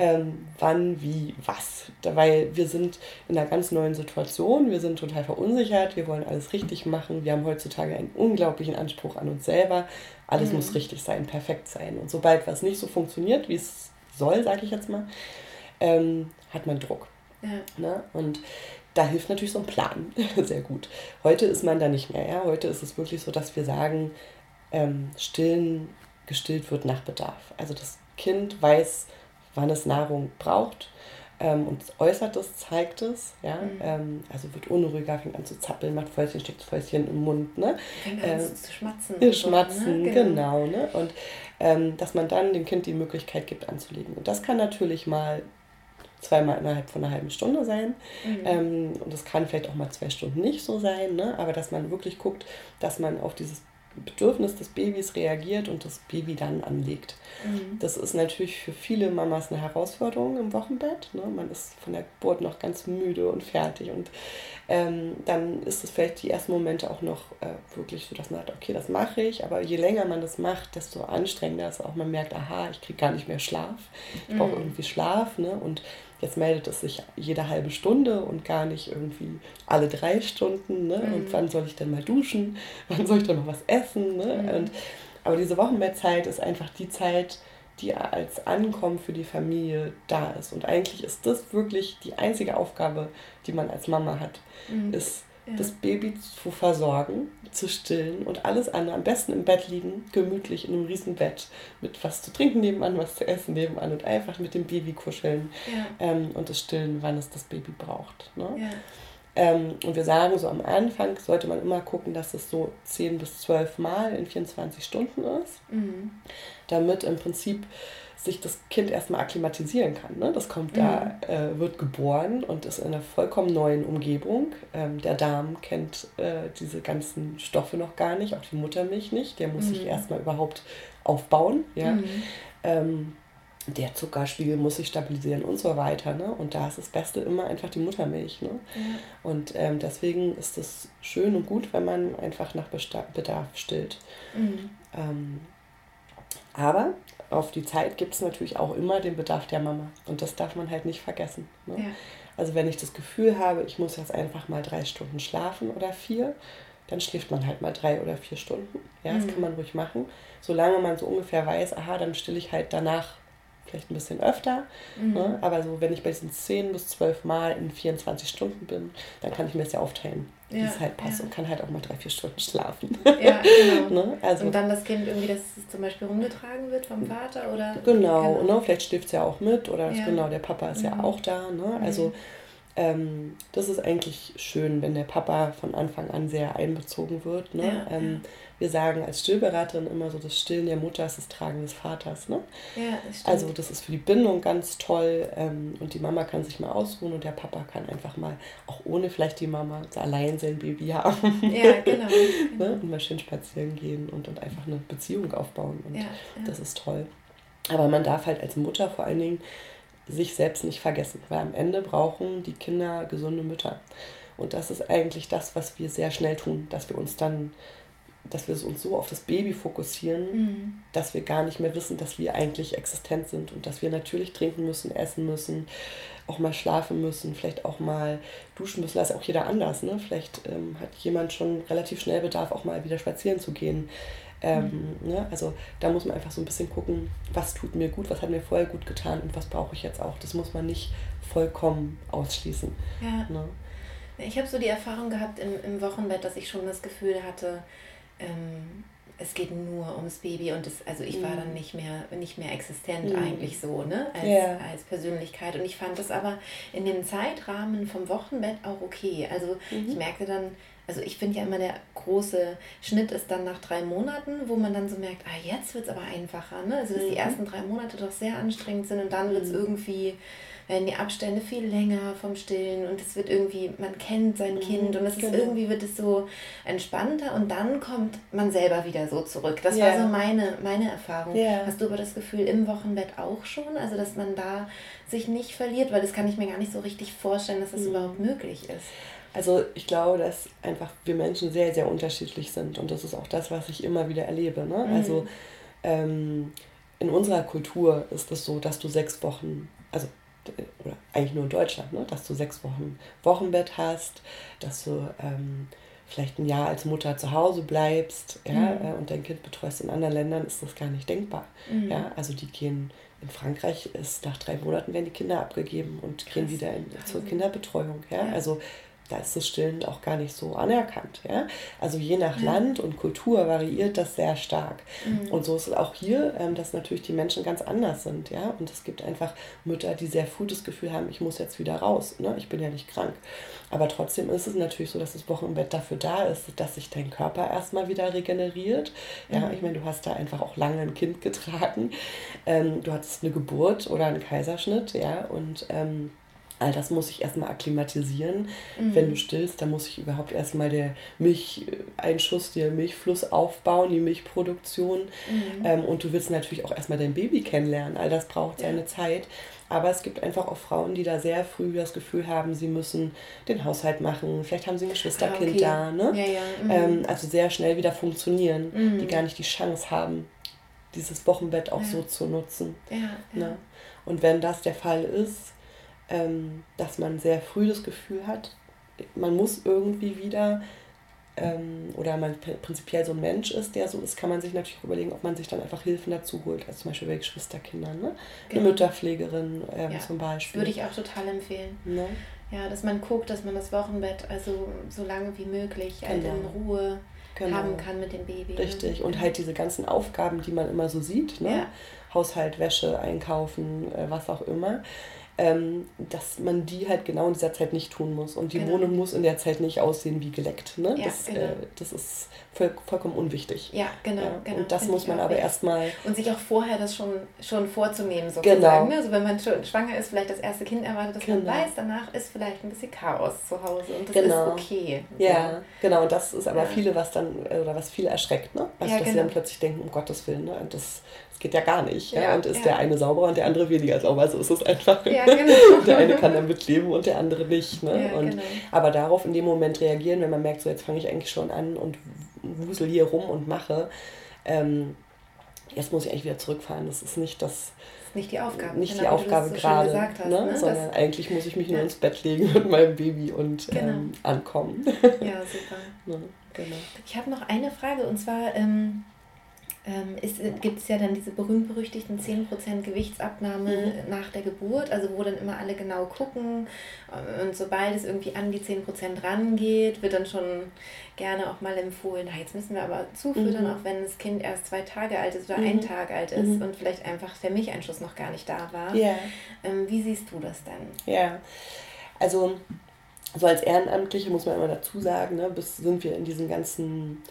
Ähm, wann, wie, was. Weil wir sind in einer ganz neuen Situation, wir sind total verunsichert, wir wollen alles richtig machen, wir haben heutzutage einen unglaublichen Anspruch an uns selber. Alles mhm. muss richtig sein, perfekt sein. Und sobald was nicht so funktioniert, wie es soll, sage ich jetzt mal, ähm, hat man Druck. Ja. Ne? Und da hilft natürlich so ein Plan <laughs> sehr gut. Heute ist man da nicht mehr. Ja? Heute ist es wirklich so, dass wir sagen, ähm, stillen, gestillt wird nach Bedarf. Also das Kind weiß, wann es Nahrung braucht ähm, und äußert es, zeigt es. Ja? Mhm. Ähm, also wird unruhiger, fängt an zu zappeln, macht Fäustchen, steckt Fäustchen im Mund. Ne? Fängt an äh, zu schmatzen. Schmatzen, so, ne? genau. genau ne? Und ähm, dass man dann dem Kind die Möglichkeit gibt, anzulegen. Und das kann natürlich mal zweimal innerhalb von einer halben Stunde sein. Mhm. Ähm, und es kann vielleicht auch mal zwei Stunden nicht so sein, ne? aber dass man wirklich guckt, dass man auf dieses Bedürfnis des Babys reagiert und das Baby dann anlegt. Mhm. Das ist natürlich für viele Mamas eine Herausforderung im Wochenbett. Ne? Man ist von der Geburt noch ganz müde und fertig und ähm, dann ist es vielleicht die ersten Momente auch noch äh, wirklich so, dass man sagt, okay, das mache ich, aber je länger man das macht, desto anstrengender ist auch. Man merkt, aha, ich kriege gar nicht mehr Schlaf. Ich brauche mhm. irgendwie Schlaf ne? und Jetzt meldet es sich jede halbe Stunde und gar nicht irgendwie alle drei Stunden. Ne? Mhm. Und wann soll ich denn mal duschen? <laughs> Wann soll ich denn noch was essen? Ne? Mhm. Und, aber diese Wochenbettzeit ist einfach die Zeit, die als Ankommen für die Familie da ist. Und eigentlich ist das wirklich die einzige Aufgabe, die man als Mama hat, mhm. ist ja. das Baby zu versorgen, zu stillen und alles andere am besten im Bett liegen, gemütlich in einem riesen Bett mit was zu trinken nebenan, was zu essen nebenan und einfach mit dem Baby kuscheln ja. ähm, und das Stillen, wann es das Baby braucht. Ne? Ja. Ähm, und wir sagen so am Anfang sollte man immer gucken, dass es so 10 bis 12 Mal in 24 Stunden ist, mhm. damit im Prinzip sich das Kind erstmal akklimatisieren kann. Ne? Das kommt mhm. da, äh, wird geboren und ist in einer vollkommen neuen Umgebung. Ähm, der Darm kennt äh, diese ganzen Stoffe noch gar nicht, auch die Muttermilch nicht. Der muss mhm. sich erstmal überhaupt aufbauen. Ja? Mhm. Ähm, der Zuckerspiegel muss sich stabilisieren und so weiter. Ne? Und da ist das Beste immer einfach die Muttermilch. Ne? Ja. Und ähm, deswegen ist es schön und gut, wenn man einfach nach Bedarf stillt. Mhm. Ähm, aber auf die Zeit gibt es natürlich auch immer den Bedarf der Mama. Und das darf man halt nicht vergessen. Ne? Ja. Also wenn ich das Gefühl habe, ich muss jetzt einfach mal drei Stunden schlafen oder vier, dann schläft man halt mal drei oder vier Stunden. Ja, das mhm. kann man ruhig machen. Solange man so ungefähr weiß, aha, dann stille ich halt danach vielleicht ein bisschen öfter. Mhm. Ne? Aber so, wenn ich bei diesen 10 bis 12 Mal in 24 Stunden bin, dann kann ich mir das ja aufteilen, ja, wie es halt passt ja. und kann halt auch mal drei, vier Stunden schlafen. Ja, genau. <laughs> ne? also, und dann das Kind irgendwie, dass es zum Beispiel rumgetragen wird vom Vater oder? Genau, genau. Ne? vielleicht schläft es ja auch mit oder ja. genau, der Papa ist mhm. ja auch da. Ne? Also mhm. Ähm, das ist eigentlich schön, wenn der Papa von Anfang an sehr einbezogen wird. Ne? Ähm, wir sagen als Stillberaterin immer so, das Stillen der Mutter ist das Tragen des Vaters. Ne? Ja, das. Also das ist für die Bindung ganz toll ähm, und die Mama kann sich mal ausruhen und der Papa kann einfach mal, auch ohne vielleicht die Mama, allein sein Baby haben. Ja, genau. <laughs> genau. ne? Und mal schön spazieren gehen und, und einfach eine Beziehung aufbauen und ja, ja. das ist toll. Aber man darf halt als Mutter vor allen Dingen sich selbst nicht vergessen, weil am Ende brauchen die Kinder gesunde Mütter. Und das ist eigentlich das, was wir sehr schnell tun, dass wir uns dann dass wir uns so auf das Baby fokussieren, mhm. dass wir gar nicht mehr wissen, dass wir eigentlich existent sind und dass wir natürlich trinken müssen, essen müssen, auch mal schlafen müssen, vielleicht auch mal duschen müssen. Das ist auch jeder anders. Ne? Vielleicht ähm, hat jemand schon relativ schnell Bedarf, auch mal wieder spazieren zu gehen. Ähm, mhm. ne? Also da muss man einfach so ein bisschen gucken, was tut mir gut, was hat mir vorher gut getan und was brauche ich jetzt auch. Das muss man nicht vollkommen ausschließen. Ja. Ne? Ich habe so die Erfahrung gehabt im, im Wochenbett, dass ich schon das Gefühl hatte, ähm, es geht nur ums Baby und es, also ich war dann mhm. nicht mehr, nicht mehr existent mhm. eigentlich so, ne, als, ja. als Persönlichkeit. Und ich fand das aber in dem Zeitrahmen vom Wochenbett auch okay. Also mhm. ich merkte dann, also ich finde ja immer der große Schnitt ist dann nach drei Monaten, wo man dann so merkt, ah, jetzt wird es aber einfacher, ne? Also dass mhm. die ersten drei Monate doch sehr anstrengend sind und dann wird es mhm. irgendwie werden die Abstände viel länger vom Stillen und es wird irgendwie, man kennt sein mhm, Kind und es ist genau. irgendwie wird es so entspannter und dann kommt man selber wieder so zurück. Das yeah. war so meine, meine Erfahrung. Yeah. Hast du aber das Gefühl im Wochenbett auch schon, also dass man da sich nicht verliert, weil das kann ich mir gar nicht so richtig vorstellen, dass das mhm. überhaupt möglich ist. Also ich glaube, dass einfach wir Menschen sehr, sehr unterschiedlich sind und das ist auch das, was ich immer wieder erlebe. Ne? Mhm. Also ähm, in unserer Kultur ist es so, dass du sechs Wochen also oder eigentlich nur in Deutschland, ne? dass du sechs Wochen Wochenbett hast, dass du ähm, vielleicht ein Jahr als Mutter zu Hause bleibst ja, mhm. äh, und dein Kind betreust. In anderen Ländern ist das gar nicht denkbar. Mhm. Ja? Also die gehen, in Frankreich ist nach drei Monaten werden die Kinder abgegeben und gehen wieder in, zur Kinderbetreuung. Ja? Also da ist das Stillen auch gar nicht so anerkannt. Ja? Also je nach ja. Land und Kultur variiert das sehr stark. Mhm. Und so ist es auch hier, ähm, dass natürlich die Menschen ganz anders sind. Ja? Und es gibt einfach Mütter, die sehr früh das Gefühl haben, ich muss jetzt wieder raus. Ne? Ich bin ja nicht krank. Aber trotzdem ist es natürlich so, dass das Wochenbett dafür da ist, dass sich dein Körper erstmal wieder regeneriert. Ja, mhm. ich meine, du hast da einfach auch lange ein Kind getragen. Ähm, du hattest eine Geburt oder einen Kaiserschnitt, ja, und ähm, all das muss ich erstmal akklimatisieren. Mhm. Wenn du stillst, dann muss ich überhaupt erstmal der Milcheinschuss, der Milchfluss aufbauen, die Milchproduktion. Mhm. Ähm, und du willst natürlich auch erstmal dein Baby kennenlernen. All das braucht ja. seine Zeit. Aber es gibt einfach auch Frauen, die da sehr früh das Gefühl haben, sie müssen den Haushalt machen. Vielleicht haben sie ein Geschwisterkind ah, okay. da. Ne? Ja, ja. Mhm. Ähm, also sehr schnell wieder funktionieren, mhm. die gar nicht die Chance haben, dieses Wochenbett auch so zu nutzen. Ne? Und wenn das der Fall ist, ähm, dass man sehr früh das Gefühl hat, man muss irgendwie wieder ähm, oder man prinzipiell so ein Mensch ist, der so ist, kann man sich natürlich überlegen, ob man sich dann einfach Hilfen dazu holt, also zum Beispiel bei Geschwisterkindern, ne? Genau. eine Mütterpflegerin ähm, ja. zum Beispiel. Würde ich auch total empfehlen. Ne? Ja, dass man guckt, dass man das Wochenbett also so lange wie möglich genau. halt in genau. Ruhe genau. haben kann mit dem Baby. Ne? Richtig, ne? und halt diese ganzen Aufgaben, die man immer so sieht, ne? Ja. Haushalt, Wäsche, Einkaufen, äh, was auch immer ähm, dass man die halt genau in dieser Zeit nicht tun muss. Und die genau. Wohnung muss in der Zeit nicht aussehen wie geleckt. Ne? Ja, das, genau. äh, das ist voll, vollkommen unwichtig. Ja, genau. Ja, genau. Und das muss man aber erstmal. Und sich auch vorher das schon, schon vorzunehmen, sozusagen. Genau. Ne? Also wenn man schon schwanger ist, vielleicht das erste Kind erwartet, dass man genau. weiß, danach ist vielleicht ein bisschen Chaos zu Hause. Und das genau. ist okay. Ja, genau. Und das ist aber viele, was dann, oder was viele erschreckt, ne? Also, dass sie dann plötzlich denken, um Gottes Willen, ne? Und das geht ja gar nicht. Ja, ja? Und ist ja. der eine sauberer und der andere weniger sauber. So ist es einfach. Ja, genau. <laughs> der eine kann damit leben und der andere nicht. Ne? und, genau. Aber darauf in dem Moment reagieren, wenn man merkt, so jetzt fange ich eigentlich schon an und wusel hier rum und mache, ähm, jetzt muss ich eigentlich wieder zurückfahren. Das ist nicht das. Nicht die Aufgabe. Nicht genau, die Aufgabe so gerade, hast, ne? ne? sondern das, eigentlich muss ich mich nur ins Bett legen mit meinem Baby und genau. ähm, ankommen. Ja, super. <laughs> Ne? Genau. Ich habe noch eine Frage und zwar, ähm, ähm, gibt es ja dann diese berühmt-berüchtigten 10% Gewichtsabnahme mhm. nach der Geburt, also wo dann immer alle genau gucken äh, und sobald es irgendwie an die 10% rangeht, wird dann schon gerne auch mal empfohlen, na, jetzt müssen wir aber zufüttern, mhm. auch wenn das Kind erst zwei Tage alt ist oder mhm. ein Tag alt ist mhm. und vielleicht einfach der Milcheinschuss noch gar nicht da war. Yeah. Ähm, wie siehst du das dann? Ja, also so als Ehrenamtliche muss man immer dazu sagen, ne, bis sind wir in diesen ganzen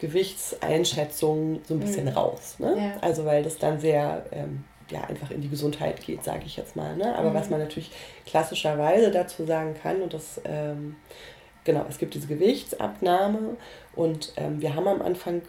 Gewichtseinschätzung so ein bisschen mhm. raus. Ne? Ja. Also weil das dann sehr ähm, ja, einfach in die Gesundheit geht, sage ich jetzt mal. Ne? Aber mhm. was man natürlich klassischerweise dazu sagen kann, und das ähm, genau, es gibt diese Gewichtsabnahme und ähm, wir haben am Anfang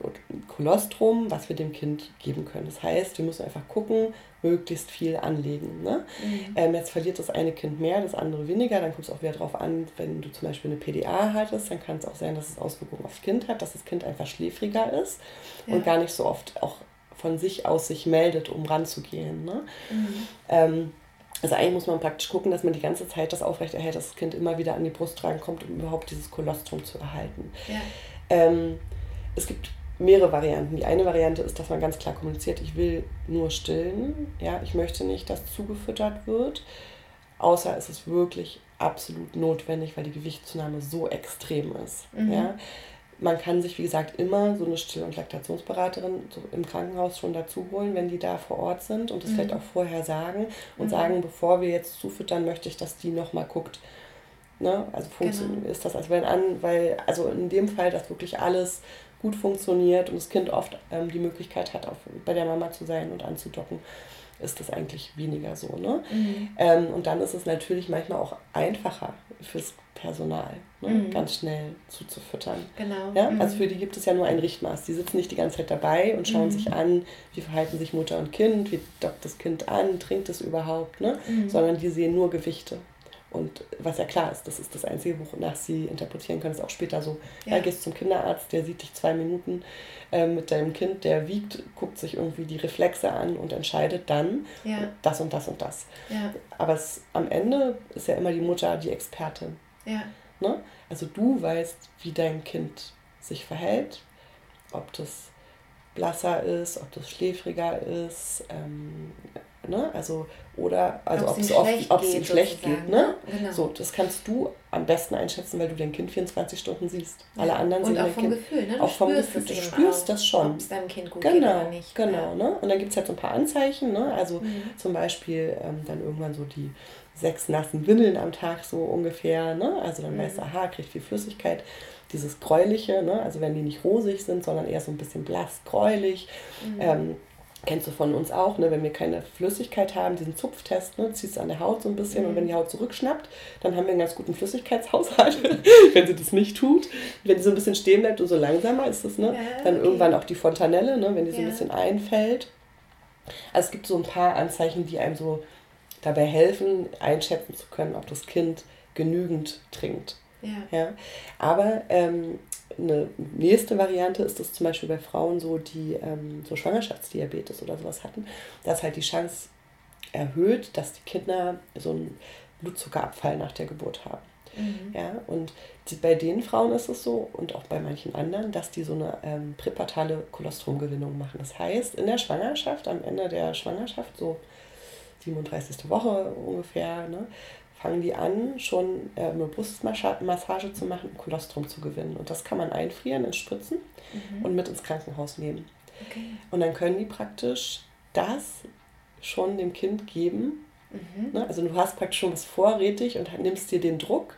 Kolostrum, was wir dem Kind geben können. Das heißt, wir müssen einfach gucken, möglichst viel anlegen. Ne? Mhm. Ähm, jetzt verliert das eine Kind mehr, das andere weniger. Dann kommt es auch wieder darauf an, wenn du zum Beispiel eine PDA hattest, dann kann es auch sein, dass es Auswirkungen aufs Kind hat, dass das Kind einfach schläfriger ist ja. und gar nicht so oft auch von sich aus sich meldet, um ranzugehen. Ne? Mhm. Ähm, also eigentlich muss man praktisch gucken, dass man die ganze Zeit das aufrechterhält, dass das Kind immer wieder an die Brust tragen kommt, um überhaupt dieses Kolostrum zu erhalten. Ja. Ähm, es gibt mehrere Varianten. Die eine Variante ist, dass man ganz klar kommuniziert, ich will nur stillen. Ja, ich möchte nicht, dass zugefüttert wird. Außer es ist wirklich absolut notwendig, weil die Gewichtszunahme so extrem ist. Mhm. Ja. Man kann sich, wie gesagt, immer so eine Still- und Laktationsberaterin so im Krankenhaus schon dazu holen, wenn die da vor Ort sind und das mhm. vielleicht auch vorher sagen und mhm. sagen, bevor wir jetzt zufüttern, möchte ich, dass die nochmal guckt, Ne? Also genau. ist das, als wenn an, weil, also in dem Fall, dass wirklich alles gut funktioniert und das Kind oft ähm, die Möglichkeit hat, auf, bei der Mama zu sein und anzudocken, ist das eigentlich weniger so. Ne? Mhm. Ähm, und dann ist es natürlich manchmal auch einfacher fürs Personal, ne? Mhm. ganz schnell zuzufüttern. Genau. Ja? Mhm. Also für die gibt es ja nur ein Richtmaß. Die sitzen nicht die ganze Zeit dabei und schauen mhm. sich an, wie verhalten sich Mutter und Kind, wie dockt das Kind an, trinkt es überhaupt, ne? Mhm. sondern die sehen nur Gewichte. Und was ja klar ist, das ist das Einzige, wonach sie interpretieren können, ist auch später so. Ja. Ja, gehst zum Kinderarzt, der sieht dich zwei Minuten äh, mit deinem Kind, der wiegt, guckt sich irgendwie die Reflexe an und entscheidet dann Ja. das und das und das. Ja. Aber es, am Ende ist ja immer die Mutter die Expertin. Ja. Ne? Also du weißt, wie dein Kind sich verhält, ob das blasser ist, ob das schläfriger ist, ähm, ne? also oder also Ob es ob es ihm geht, schlecht geht, ne? Genau. So, das kannst du am besten einschätzen, weil du dein Kind 24 Stunden siehst. Alle anderen und sehen auch dein vom Kind Gefühl, ne? Du auch vom Gefühl, du spürst das schon. Ob es deinem Kind gut geht Genau, oder nicht. genau. Ne? Und dann gibt es halt so ein paar Anzeichen. Ne? Also Mhm. zum Beispiel ähm, dann irgendwann so die sechs nassen Windeln am Tag so ungefähr. Ne? Also dann Mhm. weißt du, aha, kriegt viel Flüssigkeit. Dieses gräuliche, ne? also wenn die nicht rosig sind, sondern eher so ein bisschen blass gräulich. Mhm. Ähm, kennst du von uns auch, ne? wenn wir keine Flüssigkeit haben, diesen Zupftest, ne? ziehst du an der Haut so ein bisschen und Mhm. wenn die Haut zurückschnappt, dann haben wir einen ganz guten Flüssigkeitshaushalt. <laughs> wenn sie das nicht tut, wenn die so ein bisschen stehen bleibt und so langsamer ist es, ne? Ja, dann okay. irgendwann auch die Fontanelle, ne? wenn die so ein Ja. bisschen einfällt. Also es gibt so ein paar Anzeichen, die einem so dabei helfen, einschätzen zu können, ob das Kind genügend trinkt. Ja. Ja? Aber ähm, eine nächste Variante ist es zum Beispiel bei Frauen so, die ähm, so Schwangerschaftsdiabetes oder sowas hatten, dass halt die Chance erhöht, dass die Kinder so einen Blutzuckerabfall nach der Geburt haben. Mhm. Ja, und die, bei den Frauen ist es so und auch bei manchen anderen, dass die so eine ähm, präpartale Kolesterolgewinnung machen. Das heißt, in der Schwangerschaft, am Ende der Schwangerschaft, so 37. Woche ungefähr, ne, fangen die an, schon äh, eine Brustmassage zu machen, um Kolostrum zu gewinnen. Und das kann man einfrieren in Spritzen Mhm. und mit ins Krankenhaus nehmen. Okay. Und dann können die praktisch das schon dem Kind geben. Mhm. Ne? Also du hast praktisch schon was vorrätig und nimmst dir den Druck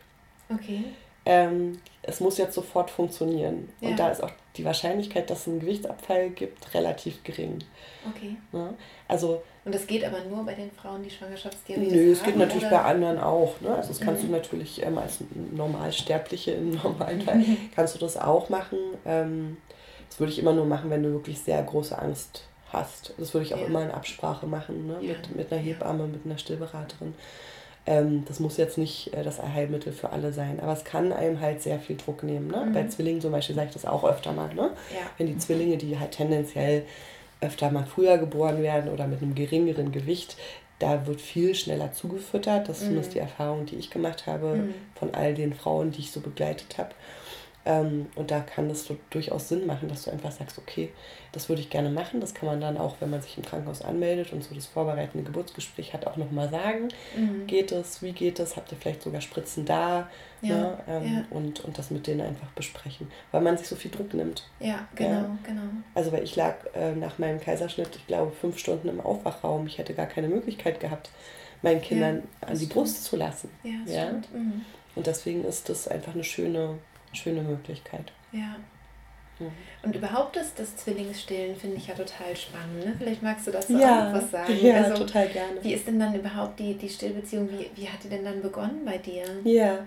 Okay. ähm, es muss jetzt sofort funktionieren. Ja. Und da ist auch die Wahrscheinlichkeit, dass es einen Gewichtsabfall gibt, relativ gering. Okay. Ne? Also, Und das geht aber nur bei den Frauen, die Schwangerschaftsdiabetes nö, es haben? geht natürlich oder? bei anderen auch. Ne? Also, das kannst Mhm. du natürlich ähm, als Normalsterbliche im normalen Fall, <laughs> kannst du das auch machen. Ähm, das würde ich immer nur machen, wenn du wirklich sehr große Angst hast. Das würde ich auch Ja. immer in Absprache machen, ne? Ja. mit, mit einer Ja. Hebamme, mit einer Stillberaterin. Ähm, das muss jetzt nicht äh, das Allheilmittel für alle sein, aber es kann einem halt sehr viel Druck nehmen. Ne? Mhm. Bei Zwillingen zum Beispiel sage ich das auch öfter mal. Ne? Ja. Wenn die Zwillinge, die halt tendenziell öfter mal früher geboren werden oder mit einem geringeren Gewicht, da wird viel schneller zugefüttert. Das ist Mhm. zumindest die Erfahrung, die ich gemacht habe Mhm. von all den Frauen, die ich so begleitet habe. Ähm, und da kann es so durchaus Sinn machen, dass du einfach sagst, okay, das würde ich gerne machen. Das kann man dann auch, wenn man sich im Krankenhaus anmeldet und so das vorbereitende Geburtsgespräch hat, auch nochmal sagen. Mhm. Geht es? Wie geht es? Habt ihr vielleicht sogar Spritzen da? Ja, Ne? Ähm, ja. und, und das mit denen einfach besprechen, weil man sich so viel Druck nimmt. Ja, genau, Ja. genau. Also weil ich lag äh, nach meinem Kaiserschnitt, ich glaube, fünf Stunden im Aufwachraum. Ich hätte gar keine Möglichkeit gehabt, meinen Kindern an die stimmt. Brust zu lassen. Ja, das stimmt. Mhm. Und deswegen ist das einfach eine schöne, schöne Möglichkeit. Ja. Mhm. Und überhaupt das, das Zwillingsstillen finde ich ja total spannend. Ne? Vielleicht magst du dazu Ja, auch noch was sagen. ja also, total gerne. wie ist denn dann überhaupt die, die Stillbeziehung? Wie, wie hat die denn dann begonnen bei dir? Ja,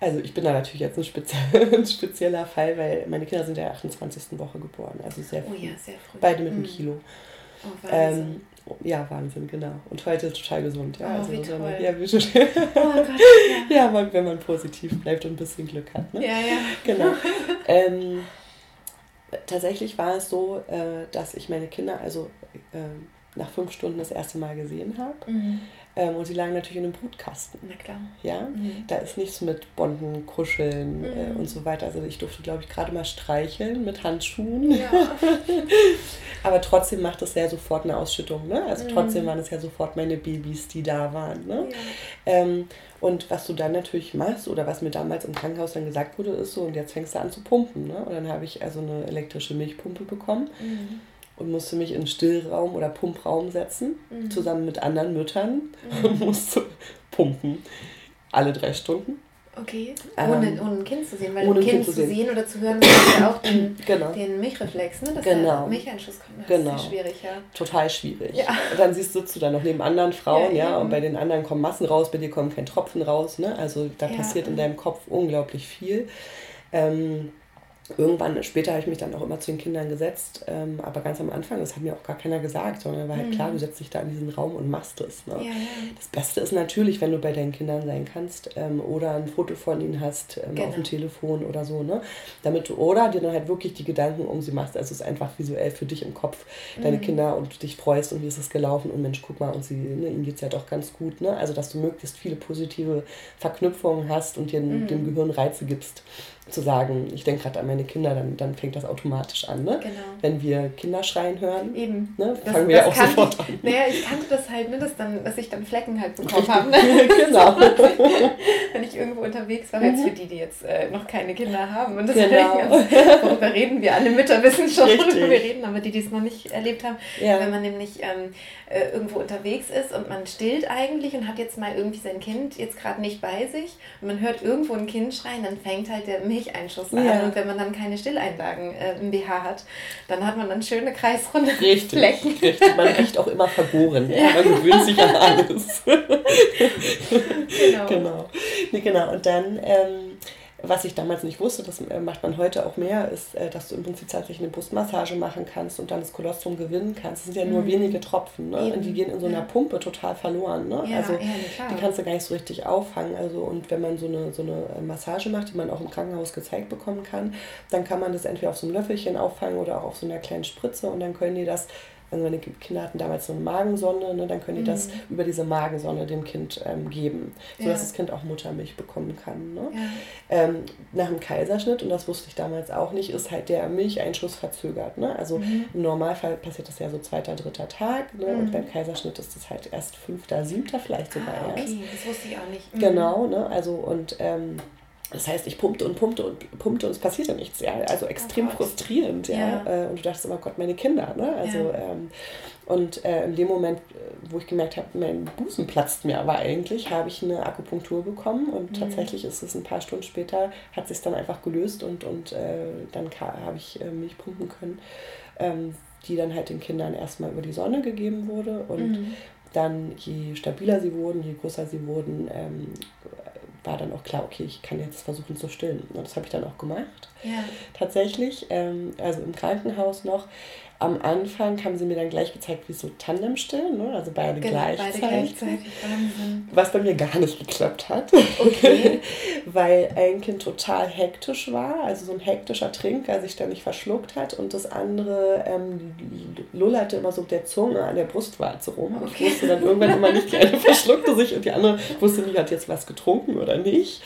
also ich bin da natürlich jetzt ein, spezie <laughs> ein spezieller Fall, weil meine Kinder sind in der 28. Woche geboren, also sehr früh. Oh ja, sehr früh. Beide mit einem Mhm. Kilo. Oh. Ähm, ja, Wahnsinn, genau. Und heute total gesund. Ja, Oh, also, wie toll. Ja, wie schön. oh <laughs> Gott, ja. ja, man, wenn man positiv bleibt und ein bisschen Glück hat. Ne? Ja, ja. Genau. <laughs> ähm, tatsächlich war es so, äh, dass ich meine Kinder also ähm, nach fünf Stunden das erste Mal gesehen habe. Mhm. Ähm, und sie lagen natürlich in einem Brutkasten. Na klar. Ja? Mhm. Da ist nichts mit Bonden, Kuscheln äh, Mhm. und so weiter. Also ich durfte, glaube ich, gerade mal streicheln mit Handschuhen. Ja. <laughs> Aber trotzdem macht es ja sofort eine Ausschüttung. Ne? Also Mhm. trotzdem waren es ja sofort meine Babys, die da waren. Ne? ja. Ähm, und was du dann natürlich machst, oder was mir damals im Krankenhaus dann gesagt wurde, ist so, und jetzt fängst du an zu pumpen. Ne? Und dann habe ich also eine elektrische Milchpumpe bekommen Mhm. Und musste mich in Stillraum oder Pumpraum setzen, Mhm. zusammen mit anderen Müttern Mhm. und musste pumpen. Alle drei Stunden. Okay. Ähm, Ohne, ohne ein Kind zu sehen, weil ohne ein Kind, Kind zu sehen. sehen oder zu hören, ist ja auch <clears throat> den, Genau. den Milchreflex, ne? Dass Genau. der Milcheinschuss kommt. Das Genau. ist schwierig, ja. Total schwierig. Ja. Und dann siehst, sitzt du da noch neben anderen Frauen, Ja, ja, und bei den anderen kommen Massen raus, bei dir kommen kein Tropfen raus. Ne? Also da Ja. passiert in deinem Kopf unglaublich viel. Ähm, irgendwann, später habe ich mich dann auch immer zu den Kindern gesetzt, ähm, aber ganz am Anfang, das hat mir auch gar keiner gesagt, sondern war halt mhm. klar, du setzt dich da in diesen Raum und machst es. Ne? Ja, ja. Das Beste ist natürlich, wenn du bei deinen Kindern sein kannst ähm, oder ein Foto von ihnen hast ähm, genau. auf dem Telefon oder so, ne? Damit du, oder dir dann halt wirklich die Gedanken um sie machst. Also es ist einfach visuell für dich im Kopf, deine mhm. Kinder und du dich freust und wie ist es gelaufen und Mensch, guck mal, und sie, ne, ihnen geht es ja doch ganz gut. Ne? Also dass du möglichst viele positive Verknüpfungen hast und dir mhm. dem Gehirn Reize gibst zu sagen, ich denke gerade an meine Kinder, dann, dann fängt das automatisch an. Ne? Genau. Wenn wir Kinder schreien hören, Eben. Ne, das, fangen wir ja auch sofort ich, an. Naja, ich kannte das halt, ne, dass, dann, dass ich dann Flecken halt bekommen habe. Ne? <laughs> <laughs> genau. <laughs> Wenn ich irgendwo unterwegs war, jetzt mhm. für die, die jetzt äh, noch keine Kinder haben. Und das genau. ganz, worüber reden wir alle Mütter wissen schon, worüber wir reden, aber die, die es noch nicht erlebt haben, ja. wenn man nämlich ähm, äh, irgendwo unterwegs ist und man stillt eigentlich und hat jetzt mal irgendwie sein Kind jetzt gerade nicht bei sich und man hört irgendwo ein Kind schreien, dann fängt halt der Milcheinschuss an. Ja. Und wenn man dann keine Stilleinlagen äh, im BH hat, dann hat man dann schöne kreisrunde richtig, Flecken. Richtig, man riecht auch immer vergoren. Ja. Man gewöhnt sich an alles. <laughs> genau. genau. Nee, genau. Und dann ähm, was ich damals nicht wusste, das äh, macht man heute auch mehr, ist, äh, dass du im Prinzip tatsächlich eine Brustmassage machen kannst und dann das Kolostrum gewinnen kannst. Das sind ja nur mhm. wenige Tropfen, ne? Und die gehen in so einer ja. Pumpe total verloren. Ne? Ja, also ja, die kannst du gar nicht so richtig auffangen. Also und wenn man so eine, so eine äh, Massage macht, die man auch im Krankenhaus gezeigt bekommen kann, dann kann man das entweder auf so einem Löffelchen auffangen oder auch auf so einer kleinen Spritze und dann können die das also meine Kinder hatten damals so eine Magensonde, ne, dann können die mhm. das über diese Magensonde dem Kind ähm, geben, sodass ja. das Kind auch Muttermilch bekommen kann. Ne? Ja. Ähm, nach dem Kaiserschnitt, und das wusste ich damals auch nicht, ist halt der Milcheinschuss verzögert. Ne? Also mhm. im Normalfall passiert das ja so zweiter, dritter Tag ne? Mhm. und beim Kaiserschnitt ist das halt erst fünfter, siebter vielleicht sogar ah, okay. erst. das wusste ich auch nicht. Mhm. Genau, ne? also und ähm, das heißt, ich pumpte und pumpte und pumpte und es passierte nichts. Ja? Also extrem oh frustrierend. Ja? ja? Äh, und du dachtest immer, Gott, meine Kinder. Ne? Also, ja. ähm, und äh, in dem Moment, wo ich gemerkt habe, mein Busen platzt mir aber eigentlich, habe ich eine Akupunktur bekommen und mhm. tatsächlich ist es ein paar Stunden später, hat sich dann einfach gelöst und, und äh, dann habe ich äh, Milch pumpen können, ähm, die dann halt den Kindern erstmal über die Sonne gegeben wurde und mhm. dann je stabiler sie wurden, je größer sie wurden, ähm, war dann auch klar, okay, ich kann jetzt versuchen zu stillen. Und das habe ich dann auch gemacht. Ja. Tatsächlich, ähm, also im Krankenhaus noch am Anfang haben sie mir dann gleich gezeigt, wie so Tandem stillen, ne? also beide genau, gleichzeitig. Beide gleichzeitig. Was bei mir gar nicht geklappt hat. Okay. <laughs> Weil ein Kind total hektisch war, also so ein hektischer Trinker sich ständig verschluckt hat und das andere ähm, lullerte immer so mit der Zunge an der Brustwarze rum. Okay. Ich wusste dann irgendwann immer nicht, die eine <laughs> verschluckte sich und die andere wusste nicht, hat jetzt was getrunken oder nicht.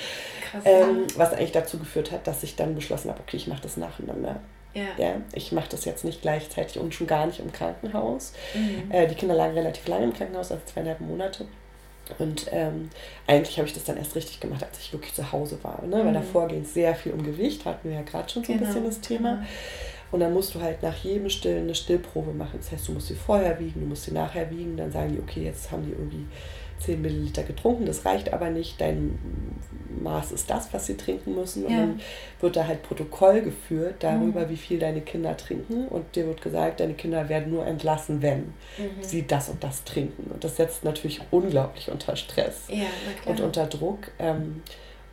Krass, ähm, was eigentlich dazu geführt hat, dass ich dann beschlossen habe, okay, ich mache das nacheinander. Ja. ja ich mache das jetzt nicht gleichzeitig und schon gar nicht im Krankenhaus. Mhm. Äh, die Kinder lagen relativ lange im Krankenhaus, also zweieinhalb Monate. Und ähm, eigentlich habe ich das dann erst richtig gemacht, als ich wirklich zu Hause war. Ne? Mhm. Weil davor ging es sehr viel um Gewicht, hatten wir ja gerade schon so genau. ein bisschen das Thema. Mhm. Und dann musst du halt nach jedem Stillen eine Stillprobe machen. Das heißt, du musst sie vorher wiegen, du musst sie nachher wiegen. Dann sagen die, okay, jetzt haben die irgendwie 10 Milliliter getrunken, das reicht aber nicht, dein Maß ist das, was sie trinken müssen. Ja. Und dann wird da halt Protokoll geführt darüber, mhm. wie viel deine Kinder trinken. Und dir wird gesagt, deine Kinder werden nur entlassen, wenn mhm. sie das und das trinken. Und das setzt natürlich unglaublich unter Stress ja, und unter Druck. Ähm,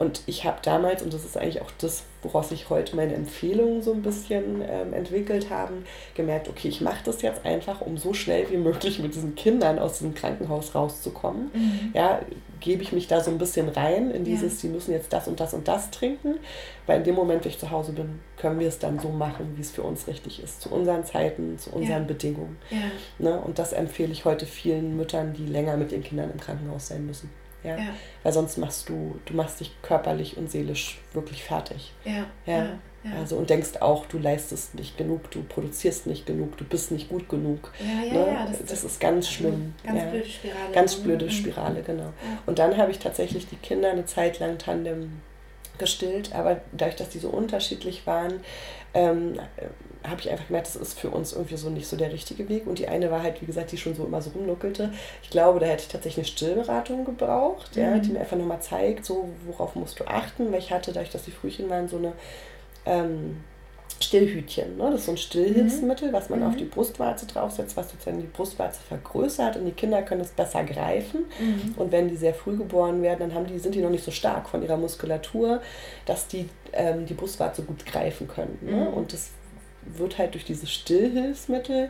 und ich habe damals, und das ist eigentlich auch das, woraus sich heute meine Empfehlungen so ein bisschen ähm, entwickelt haben, gemerkt, okay, ich mache das jetzt einfach, um so schnell wie möglich mit diesen Kindern aus dem Krankenhaus rauszukommen. Mhm. Ja, gebe ich mich da so ein bisschen rein in dieses, ja. die müssen jetzt das und das und das trinken, weil in dem Moment, wenn ich zu Hause bin, können wir es dann so machen, wie es für uns richtig ist, zu unseren Zeiten, zu unseren ja. Bedingungen. Ja. Ne? Und das empfehle ich heute vielen Müttern, die länger mit ihren Kindern im Krankenhaus sein müssen. Ja? ja? Weil sonst machst du, du machst dich körperlich und seelisch wirklich fertig. Ja. ja. ja. Also und denkst auch, du leistest nicht genug, du produzierst nicht genug, du bist nicht gut genug. Ja, ja, ne? ja. Das, das, ist ganz schlimm. Ganz blöde Spirale. Ganz blöde mhm. Spirale, genau. Und dann habe ich tatsächlich die Kinder eine Zeit lang Tandem gestillt, aber dadurch, dass die so unterschiedlich waren, ähm, habe ich einfach gemerkt, das ist für uns irgendwie so nicht so der richtige Weg. Und die eine war halt, wie gesagt, die schon so immer so rumnuckelte. Ich glaube, da hätte ich tatsächlich eine Stillberatung gebraucht, mhm. ja, die mir einfach nochmal zeigt, so worauf musst du achten, weil ich hatte, dadurch, dass die Frühchen waren, so eine ähm, Stillhütchen. Ne? Das ist so ein Stillhilfsmittel, was man mhm. auf die Brustwarze draufsetzt, was sozusagen die Brustwarze vergrößert und die Kinder können es besser greifen. Mhm. Und wenn die sehr früh geboren werden, dann haben die, sind die noch nicht so stark von ihrer Muskulatur, dass die ähm, die Brustwarze gut greifen können. Ne? Mhm. Und das wird halt durch dieses Stillhilfsmittel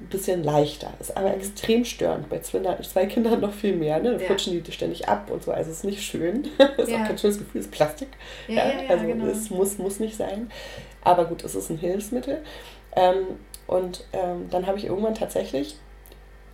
ein bisschen leichter. Ist aber mhm. extrem störend. Bei zwei, zwei Kindern noch viel mehr. Ne? Dann ja. flutschen die ständig ab und so. Also es ist nicht schön. <laughs> ist ja. auch kein schönes Gefühl. Es ist Plastik. Ja, ja, also genau. es muss, muss nicht sein. Aber gut, es ist ein Hilfsmittel. Ähm, und ähm, dann habe ich irgendwann tatsächlich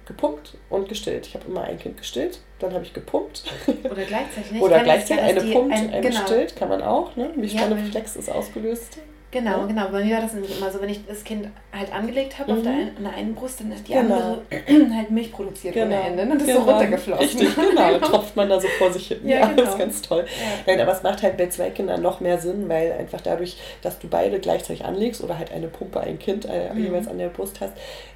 gepumpt und gestillt. Ich habe immer ein Kind gestillt, dann habe ich gepumpt. Oder gleichzeitig. <laughs> Oder gleichzeitig eine pumpt, ein, eine genau. gestillt, kann man auch. Ne? Milchkannenreflex ja, ist ausgelöst. Genau, ja. genau. Bei mir war das nämlich immer so, wenn ich das Kind halt angelegt habe mhm. auf der einen, an der einen Brust, dann ist die genau. andere <clears throat> halt Milch produziert genau. ohne Ende. Und das genau. ist so runtergeflossen. Richtig, <laughs> genau. genau. tropft man da so vor sich hin. Ja, ja genau. das ist ganz toll. Ja. Nein, aber es macht halt bei zwei Kindern noch mehr Sinn, weil einfach dadurch, dass du beide gleichzeitig anlegst oder halt eine Pumpe, ein Kind äh, mhm. jeweils an der Brust hast,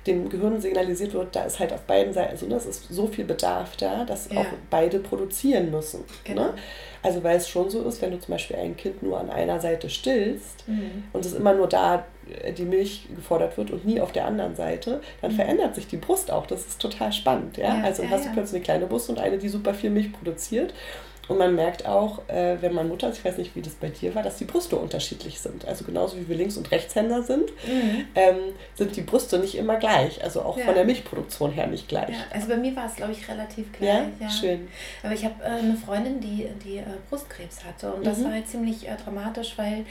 dem Gehirn signalisiert wird, da ist halt auf beiden Seiten, also das ist so viel Bedarf da, dass auch beide produzieren müssen. Genau. Ne? Also weil es schon so ist, wenn du zum Beispiel ein Kind nur an einer Seite stillst mhm. und es immer nur da äh, die Milch gefordert wird und nie auf der anderen Seite, dann mhm. verändert sich die Brust auch. Das ist total spannend. Ja? ja also ja, hast du plötzlich eine kleine Brust und eine, die super viel Milch produziert. Und man merkt auch, äh, wenn man Mutter ist, ich weiß nicht, wie das bei dir war, dass die Brüste unterschiedlich sind. Also genauso wie wir Links- und Rechtshänder sind, mhm. ähm, sind die Brüste nicht immer gleich. Also auch ja. von der Milchproduktion her nicht gleich. Ja, also bei mir war es, glaube ich, relativ gleich. Ja, ja. schön. Aber ich habe äh, eine Freundin, die, die äh, Brustkrebs hatte. Und das mhm. war halt ziemlich äh, dramatisch, weil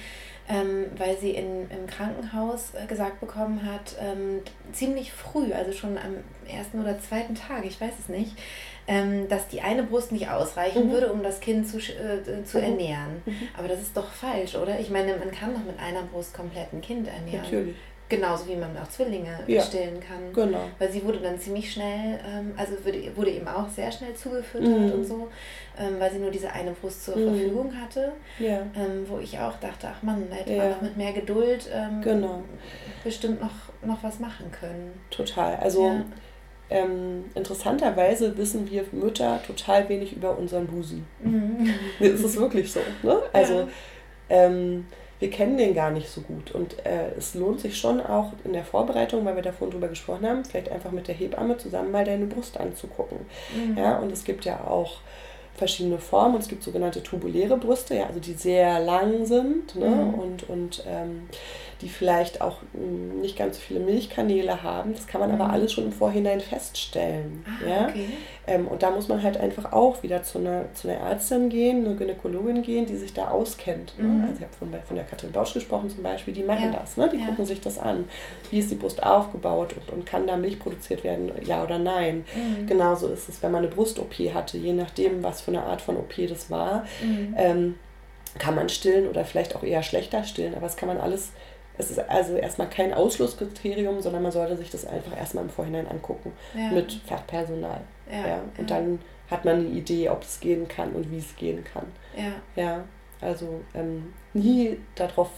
ähm, weil sie in, im Krankenhaus äh, gesagt bekommen hat, ähm, ziemlich früh, also schon am ersten oder zweiten Tag, ich weiß es nicht, ähm, dass die eine Brust nicht ausreichen mhm. würde, um das Kind zu, äh, zu mhm. ernähren. Mhm. Aber das ist doch falsch, oder? Ich meine, man kann doch mit einer Brust komplett ein Kind ernähren. Natürlich. Genauso wie man auch Zwillinge ja. stillen kann. Genau. Weil sie wurde dann ziemlich schnell, ähm, also wurde, wurde eben auch sehr schnell zugefüttert mhm. und so, ähm, weil sie nur diese eine Brust zur mhm. Verfügung hatte. Ja. Ähm, wo ich auch dachte, ach Mann, da hätte ja. man noch mit mehr Geduld ähm, genau. bestimmt noch, noch was machen können. Total. Also. Ähm, interessanterweise wissen wir Mütter total wenig über unseren Busen. Mhm. <laughs> Es ist wirklich so. Ne? Also ähm, wir kennen den gar nicht so gut. Und äh, es lohnt sich schon auch in der Vorbereitung, weil wir davon drüber gesprochen haben, vielleicht einfach mit der Hebamme zusammen mal deine Brust anzugucken. Mhm. Ja, und es gibt ja auch verschiedene Formen und es gibt sogenannte tubuläre Brüste, ja, also die sehr lang sind ne? Mhm. und, und ähm, die vielleicht auch hm, nicht ganz so viele Milchkanäle haben. Das kann man mhm. aber alles schon im Vorhinein feststellen. Ah, ja? Okay. Ähm, und da muss man halt einfach auch wieder zu einer, zu einer Ärztin gehen, eine Gynäkologin gehen, die sich da auskennt. Ne? Mhm. Also ich habe von, von der Katrin Bausch gesprochen zum Beispiel, die machen ja. das. Ne? Die ja. gucken sich das an. Wie ist die Brust aufgebaut und, und kann da Milch produziert werden, ja oder nein. Mhm. Genauso ist es, wenn man eine Brust-OP hatte, je nachdem, was für eine Art von OP das war. Mhm. Ähm, kann man stillen oder vielleicht auch eher schlechter stillen, aber das kann man alles es ist also erstmal kein Ausschlusskriterium, sondern man sollte sich das einfach erstmal im Vorhinein angucken ja. mit Fachpersonal. Ja, ja. Und ja. dann hat man eine Idee, ob es gehen kann und wie es gehen kann. Ja. Ja, also ähm, nie darauf,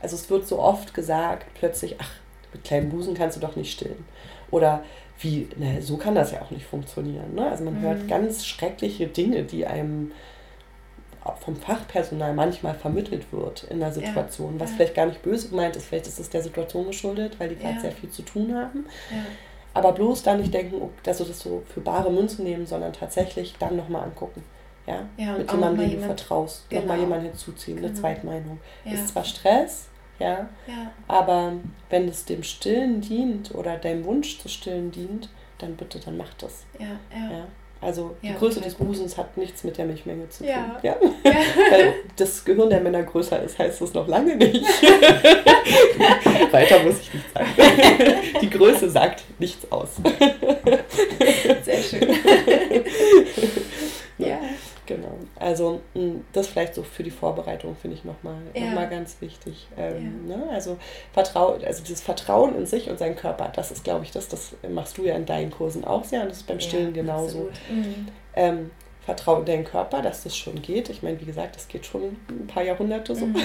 also es wird so oft gesagt, plötzlich, ach, mit kleinen Busen kannst du doch nicht stillen. Oder wie, ne, so kann das ja auch nicht funktionieren. Ne? Also man mhm. hört ganz schreckliche Dinge, die einem vom Fachpersonal manchmal vermittelt wird in der Situation, ja, was ja. vielleicht gar nicht böse gemeint ist, vielleicht ist es der Situation geschuldet, weil die gerade ja. sehr viel zu tun haben. Aber bloß da nicht denken, oh, dass du das so für bare Münze nehmen, sondern tatsächlich dann nochmal angucken. Ja? Mit jemandem, dem du vertraust, genau. nochmal jemanden hinzuziehen, genau. eine Zweitmeinung. Ist zwar Stress, ja, aber wenn es dem Stillen dient oder deinem Wunsch zu stillen dient, dann bitte, dann mach das. Ja, ja. Also die ja, Größe des Busens hat nichts mit der Milchmenge zu tun. Ja. ja? <laughs> Weil das Gehirn der Männer größer ist, heißt das noch lange nicht. <laughs> Weiter muss ich nicht sagen. <laughs> Die Größe sagt nichts aus. Sehr schön. ja. Genau. Also das vielleicht so für die Vorbereitung finde ich nochmal ja. noch ganz wichtig. Ähm, ja. ne? Also Vertrauen, also dieses Vertrauen in sich und seinen Körper, das ist, glaube ich, das, das machst du ja in deinen Kursen auch sehr und das ist beim Stillen ja, genauso. Mhm. Ähm, Vertraue in deinen Körper, dass das schon geht. Ich meine, wie gesagt, das geht schon ein paar Jahrhunderte so. Mhm.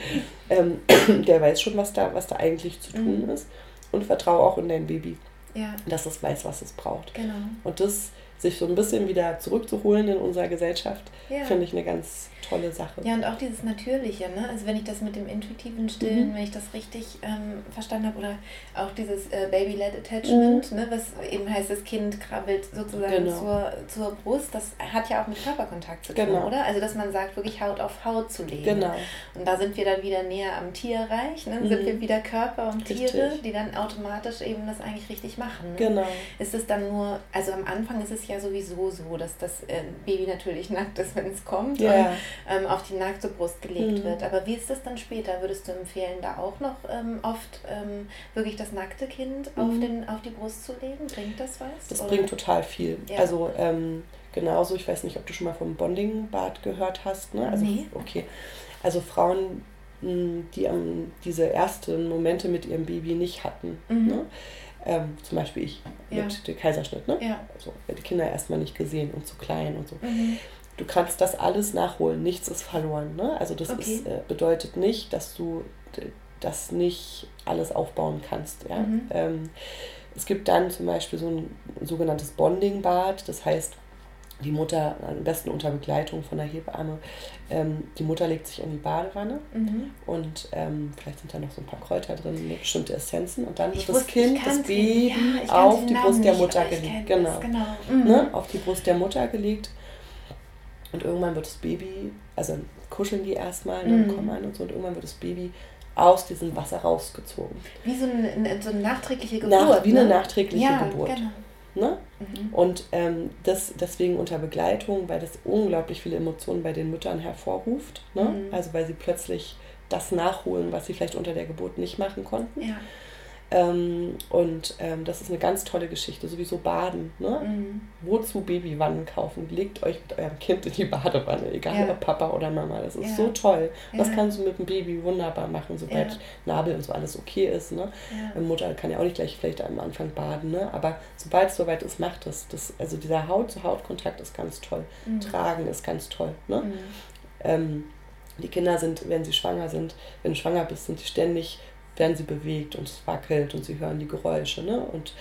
<laughs> ähm, <clears throat> der weiß schon, was da, was da eigentlich zu tun mhm. ist. Und vertraue auch in dein Baby, ja. dass es weiß, was es braucht. Genau. Und das sich so ein bisschen wieder zurückzuholen in unserer Gesellschaft, ja. finde ich eine ganz tolle Sache. Ja, und auch dieses Natürliche, ne? Also wenn ich das mit dem intuitiven Stillen, mhm. wenn ich das richtig ähm, verstanden habe, oder auch dieses äh, Baby-led Attachment, mhm. ne? was eben heißt, das Kind krabbelt sozusagen genau. zur, zur Brust, das hat ja auch mit Körperkontakt zu tun, genau. oder? Also dass man sagt, wirklich Haut auf Haut zu legen. Genau. Und da sind wir dann wieder näher am Tierreich, ne? Mhm. sind wir wieder Körper und richtig. Tiere, die dann automatisch eben das eigentlich richtig machen. Ne? Genau. Ist es dann nur, also am Anfang ist es ja sowieso so, dass das äh, Baby natürlich nackt ist, wenn es kommt. Ja. Und ähm, auf die nackte Brust gelegt mhm. wird. Aber wie ist das dann später? Würdest du empfehlen, da auch noch ähm, oft ähm, wirklich das nackte Kind mhm. auf, den, auf die Brust zu legen? Bringt das was? Das oder? bringt total viel. Ja. Also ähm, genauso, ich weiß nicht, ob du schon mal vom Bonding-Bad gehört hast. Ne? Also, nee. Okay. Also Frauen, die um, diese ersten Momente mit ihrem Baby nicht hatten. Mhm. Ne? Ähm, zum Beispiel ich ja. mit dem Kaiserschnitt. Ne? Ja. Also, die Kinder erstmal nicht gesehen und zu klein und so. Mhm du kannst das alles nachholen, nichts ist verloren. Ne? Also das okay. ist, äh, bedeutet nicht, dass du das nicht alles aufbauen kannst. Ja? Mhm. Ähm, es gibt dann zum Beispiel so ein sogenanntes Bonding-Bad, das heißt, die Mutter, am besten unter Begleitung von der Hebamme, ähm, die Mutter legt sich in die Badewanne mhm. und ähm, vielleicht sind da noch so ein paar Kräuter drin, ne, bestimmte Essenzen und dann wird das Kind, das Baby ja, auf die Brust der Mutter gelegt. Genau. genau. Mhm. Ne, auf die Brust der Mutter gelegt und irgendwann wird das Baby, also kuscheln die erstmal, ne, mhm. kommen an und so, und irgendwann wird das Baby aus diesem Wasser rausgezogen. Wie so eine, so eine nachträgliche Geburt. Nach, wie ne? eine nachträgliche ja, Geburt. Genau. Ne? Mhm. Und ähm, das deswegen unter Begleitung, weil das unglaublich viele Emotionen bei den Müttern hervorruft. Ne? Mhm. Also weil sie plötzlich das nachholen, was sie vielleicht unter der Geburt nicht machen konnten. Ja. Ähm, und ähm, das ist eine ganz tolle Geschichte. Sowieso Baden. Ne? Mhm. Wozu Babywannen kaufen? Legt euch mit eurem Kind in die Badewanne, egal ja. ob Papa oder Mama. Das ist ja. so toll. Ja. Das kannst du mit dem Baby wunderbar machen, sobald Nabel und so alles okay ist. Ne? Mutter kann ja auch nicht gleich vielleicht am Anfang baden, ne? aber sobald es soweit ist, macht es. Das, also dieser Haut-zu-Haut-Kontakt ist ganz toll. Mhm. Tragen ist ganz toll. Ne? Mhm. Ähm, die Kinder sind, wenn sie schwanger sind, wenn du schwanger bist, sind sie ständig werden sie bewegt und es wackelt und sie hören die Geräusche. Ne? Und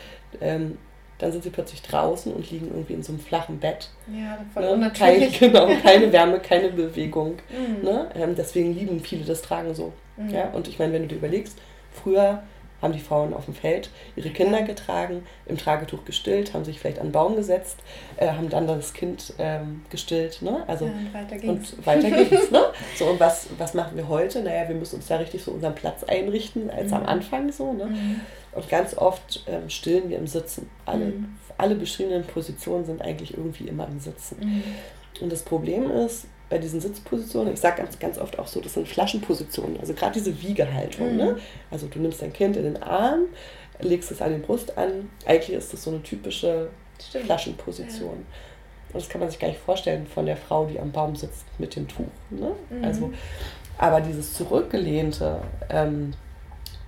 ähm, dann sind sie plötzlich draußen und liegen irgendwie in so einem flachen Bett. Ja, voll ne? Kein, <laughs> genau, keine <laughs> Wärme, keine Bewegung. Mhm. Ne? Ähm, deswegen lieben viele das Tragen so. Mhm. Ja? Und ich meine, wenn du dir überlegst, früher haben die Frauen auf dem Feld ihre Kinder getragen, im Tragetuch gestillt, haben sich vielleicht an den Baum gesetzt, äh, haben dann das Kind ähm, gestillt. Ne? Also, ja, und weiter ging's. Und weiter <laughs> ging's ne? so, und was, was machen wir heute? Naja, wir müssen uns da richtig so unseren Platz einrichten, als mhm. am Anfang so. Ne? Mhm. Und ganz oft ähm, stillen wir im Sitzen. Alle, mhm. alle beschriebenen Positionen sind eigentlich irgendwie immer im Sitzen. Mhm. Und das Problem ist, bei diesen Sitzpositionen, ich sage ganz, ganz oft auch so, das sind Flaschenpositionen, also gerade diese Wiegehaltung. Ne? Mhm. Ne? Also du nimmst dein Kind in den Arm, legst es an die Brust an, eigentlich ist das so eine typische Stimmt. Flaschenposition. Ja. Und das kann man sich gar nicht vorstellen von der Frau, die am Baum sitzt mit dem Tuch. Ne? Mhm. Also, aber dieses zurückgelehnte, ähm,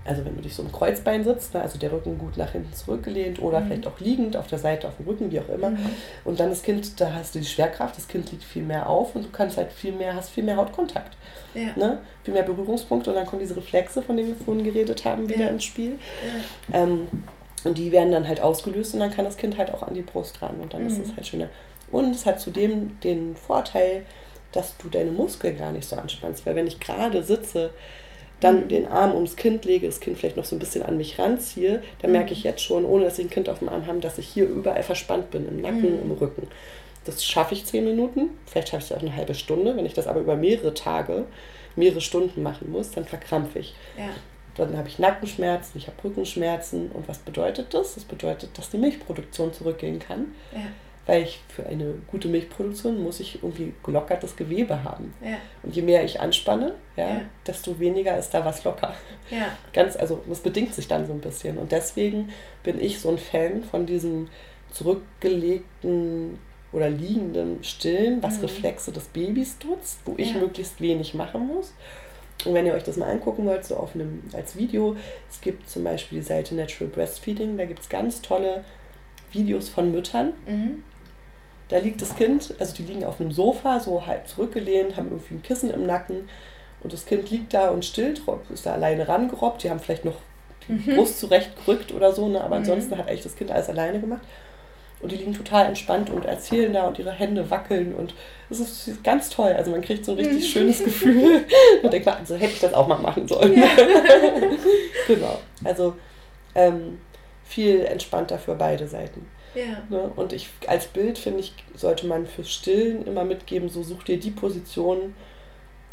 also wenn du dich so im Kreuzbein sitzt, ne, also der Rücken gut nach hinten zurückgelehnt oder mhm. vielleicht auch liegend auf der Seite, auf dem Rücken, wie auch immer. Mhm. Und dann das Kind, da hast du die Schwerkraft, das Kind liegt viel mehr auf und du kannst halt viel mehr, hast viel mehr Hautkontakt. Ja. Ne? Viel mehr Berührungspunkte und dann kommen diese Reflexe, von denen wir vorhin geredet haben, wieder ja. ins Spiel. Ja. Ähm, und die werden dann halt ausgelöst und dann kann das Kind halt auch an die Brust ran und dann mhm. ist es halt schöner. Und es hat zudem den Vorteil, dass du deine Muskeln gar nicht so anspannst, weil wenn ich gerade sitze, dann den Arm ums Kind lege, das Kind vielleicht noch so ein bisschen an mich ranziehe, dann merke ich jetzt schon, ohne dass ich ein Kind auf dem Arm habe, dass ich hier überall verspannt bin, im Nacken, mhm. im Rücken. Das schaffe ich zehn Minuten, vielleicht schaffe ich es auch eine halbe Stunde. Wenn ich das aber über mehrere Tage, mehrere Stunden machen muss, dann verkrampfe ich. Ja. Dann habe ich Nackenschmerzen, ich habe Rückenschmerzen. Und was bedeutet das? Das bedeutet, dass die Milchproduktion zurückgehen kann. Ja weil ich für eine gute Milchproduktion muss ich irgendwie gelockertes Gewebe haben. Ja. Und je mehr ich anspanne, ja, ja, desto weniger ist da was locker. Ja. Ganz, also das bedingt sich dann so ein bisschen. Und deswegen bin ich so ein Fan von diesem zurückgelegten oder liegenden Stillen, was mhm. Reflexe des Babys nutzt, wo ich möglichst wenig machen muss. Und wenn ihr euch das mal angucken wollt, so auf einem, als Video, es gibt zum Beispiel die Seite Natural Breastfeeding, da gibt es ganz tolle Videos von Müttern, mhm da liegt das Kind, also die liegen auf einem Sofa, so halb zurückgelehnt, haben irgendwie ein Kissen im Nacken und das Kind liegt da und stillt, ist da alleine rangerobbt. Die haben vielleicht noch die mhm. Brust zurechtgerückt oder so, ne? aber mhm. ansonsten hat eigentlich das Kind alles alleine gemacht. und die liegen total entspannt und erzählen da und ihre Hände wackeln und es ist ganz toll. Also man kriegt so ein richtig schönes <laughs> Gefühl und denkt, also hätte ich das auch mal machen sollen. Ja. <laughs> genau. Also ähm, viel entspannter für beide Seiten. Ja. Ne? Und ich als Bild finde ich, sollte man fürs Stillen immer mitgeben, so such dir die Position,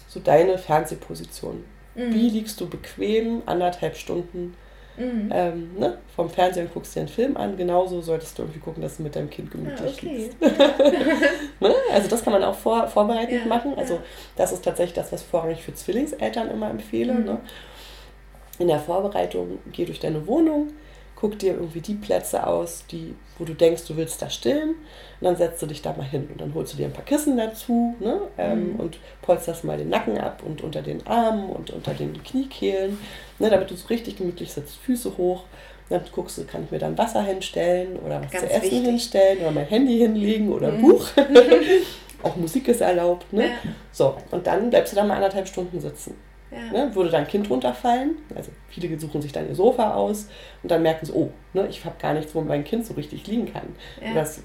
so deine Fernsehposition. Mhm. Wie liegst du bequem anderthalb Stunden mhm. ähm, ne? vom Fernseher und guckst dir einen Film an? Genauso solltest du irgendwie gucken, dass du mit deinem Kind gemütlich ja, okay. liegst. <laughs> ne? Also das kann man auch vor, vorbereitend ja, machen. Also das ist tatsächlich das, was vorrangig für Zwillingseltern immer empfehle. Mhm. Ne? In der Vorbereitung geh durch deine Wohnung, guck dir irgendwie die Plätze aus, die, wo du denkst, du willst da stillen. Und dann setzt du dich da mal hin und dann holst du dir ein paar Kissen dazu ne? Ähm, mhm. und polsterst mal den Nacken ab und unter den Armen und unter den Kniekehlen, ne? damit du so richtig gemütlich sitzt, Füße hoch. Dann guckst du, kann ich mir dann Wasser hinstellen oder was Ganz zu essen wichtig. hinstellen oder mein Handy hinlegen oder ein mhm. Buch. <laughs> Auch Musik ist erlaubt. Ne? Ja. So, und dann bleibst du da mal anderthalb Stunden sitzen. Ja. Ne, würde dein Kind runterfallen, also viele suchen sich dann ihr Sofa aus und dann merken sie, oh, ne, ich habe gar nichts, wo mein Kind so richtig liegen kann. Ja. Das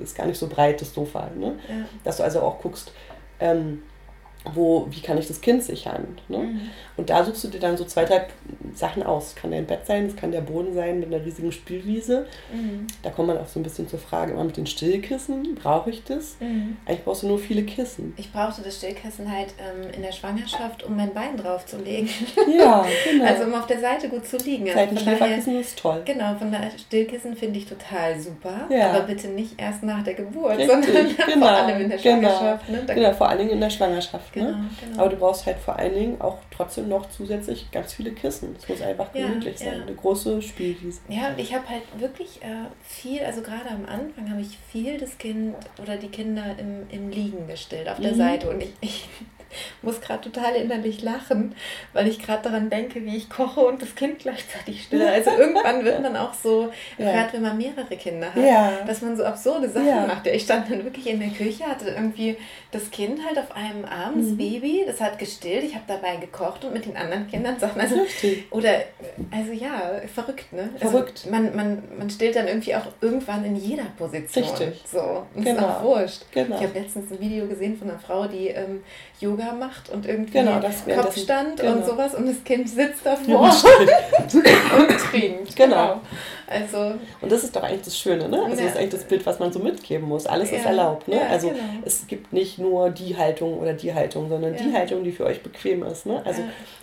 ist gar nicht so breit, das Sofa. Ne? Ja. Dass du also auch guckst, ähm, wo, wie kann ich das Kind sichern. Ne? Mhm. Und da suchst du dir dann so zwei, drei Sachen aus. Es kann dein Bett sein, es kann der Boden sein mit einer riesigen Spielwiese. Mhm. Da kommt man auch so ein bisschen zur Frage, immer mit den Stillkissen, brauche ich das? Mhm. Eigentlich brauchst du nur viele Kissen. Ich brauchte das Stillkissen halt ähm, in der Schwangerschaft, um mein Bein drauf zu legen. Ja, <laughs> genau. also um auf der Seite gut zu liegen. Also Seitenschläferkissen ist toll. Genau, von der Stillkissen finde ich total super. Ja. Aber bitte nicht erst nach der Geburt, Richtig, sondern <laughs> genau, vor allem in der genau. Schwangerschaft. Genau, ne? genau vor allen Dingen in der Schwangerschaft. Genau, ne? genau. Aber du brauchst halt vor allen Dingen auch trotzdem noch zusätzlich ganz viele Kissen. Es muss einfach gemütlich ja, sein. Ja. Eine große Spielwiese. Ja, und ich habe halt wirklich äh, viel, also gerade am Anfang habe ich viel das Kind oder die Kinder im, im Liegen gestillt auf der mhm. Seite. Und ich, ich muss gerade total innerlich lachen, weil ich gerade daran denke, wie ich koche und das Kind gleichzeitig stille. Also <laughs> irgendwann wird man auch so, ja. gerade wenn man mehrere Kinder hat, ja. dass man so absurde Sachen ja. macht. Ich stand dann wirklich in der Küche, hatte irgendwie das Kind halt auf einem Arm, das mhm. Baby, das hat gestillt, ich habe dabei gekocht und mit den anderen Kindern Sachen. Also, oder, also ja, verrückt, ne? Also verrückt. Also man, man, man stillt dann irgendwie auch irgendwann in jeder Position. Richtig. So, und genau. ist auch wurscht. Genau. Ich habe letztens ein Video gesehen von einer Frau, die ähm, Yoga macht und irgendwie genau, Kopfstand genau. und sowas und das Kind sitzt davor und trinkt. Genau. genau. Also, und das ist doch eigentlich das Schöne, ne? Also ja. das ist eigentlich das Bild, was man so mitgeben muss. Alles ja. ist erlaubt, ne? Ja, also genau. es gibt nicht nur die Haltung oder die Haltung, sondern die Haltung, die für euch bequem ist. Ne? Also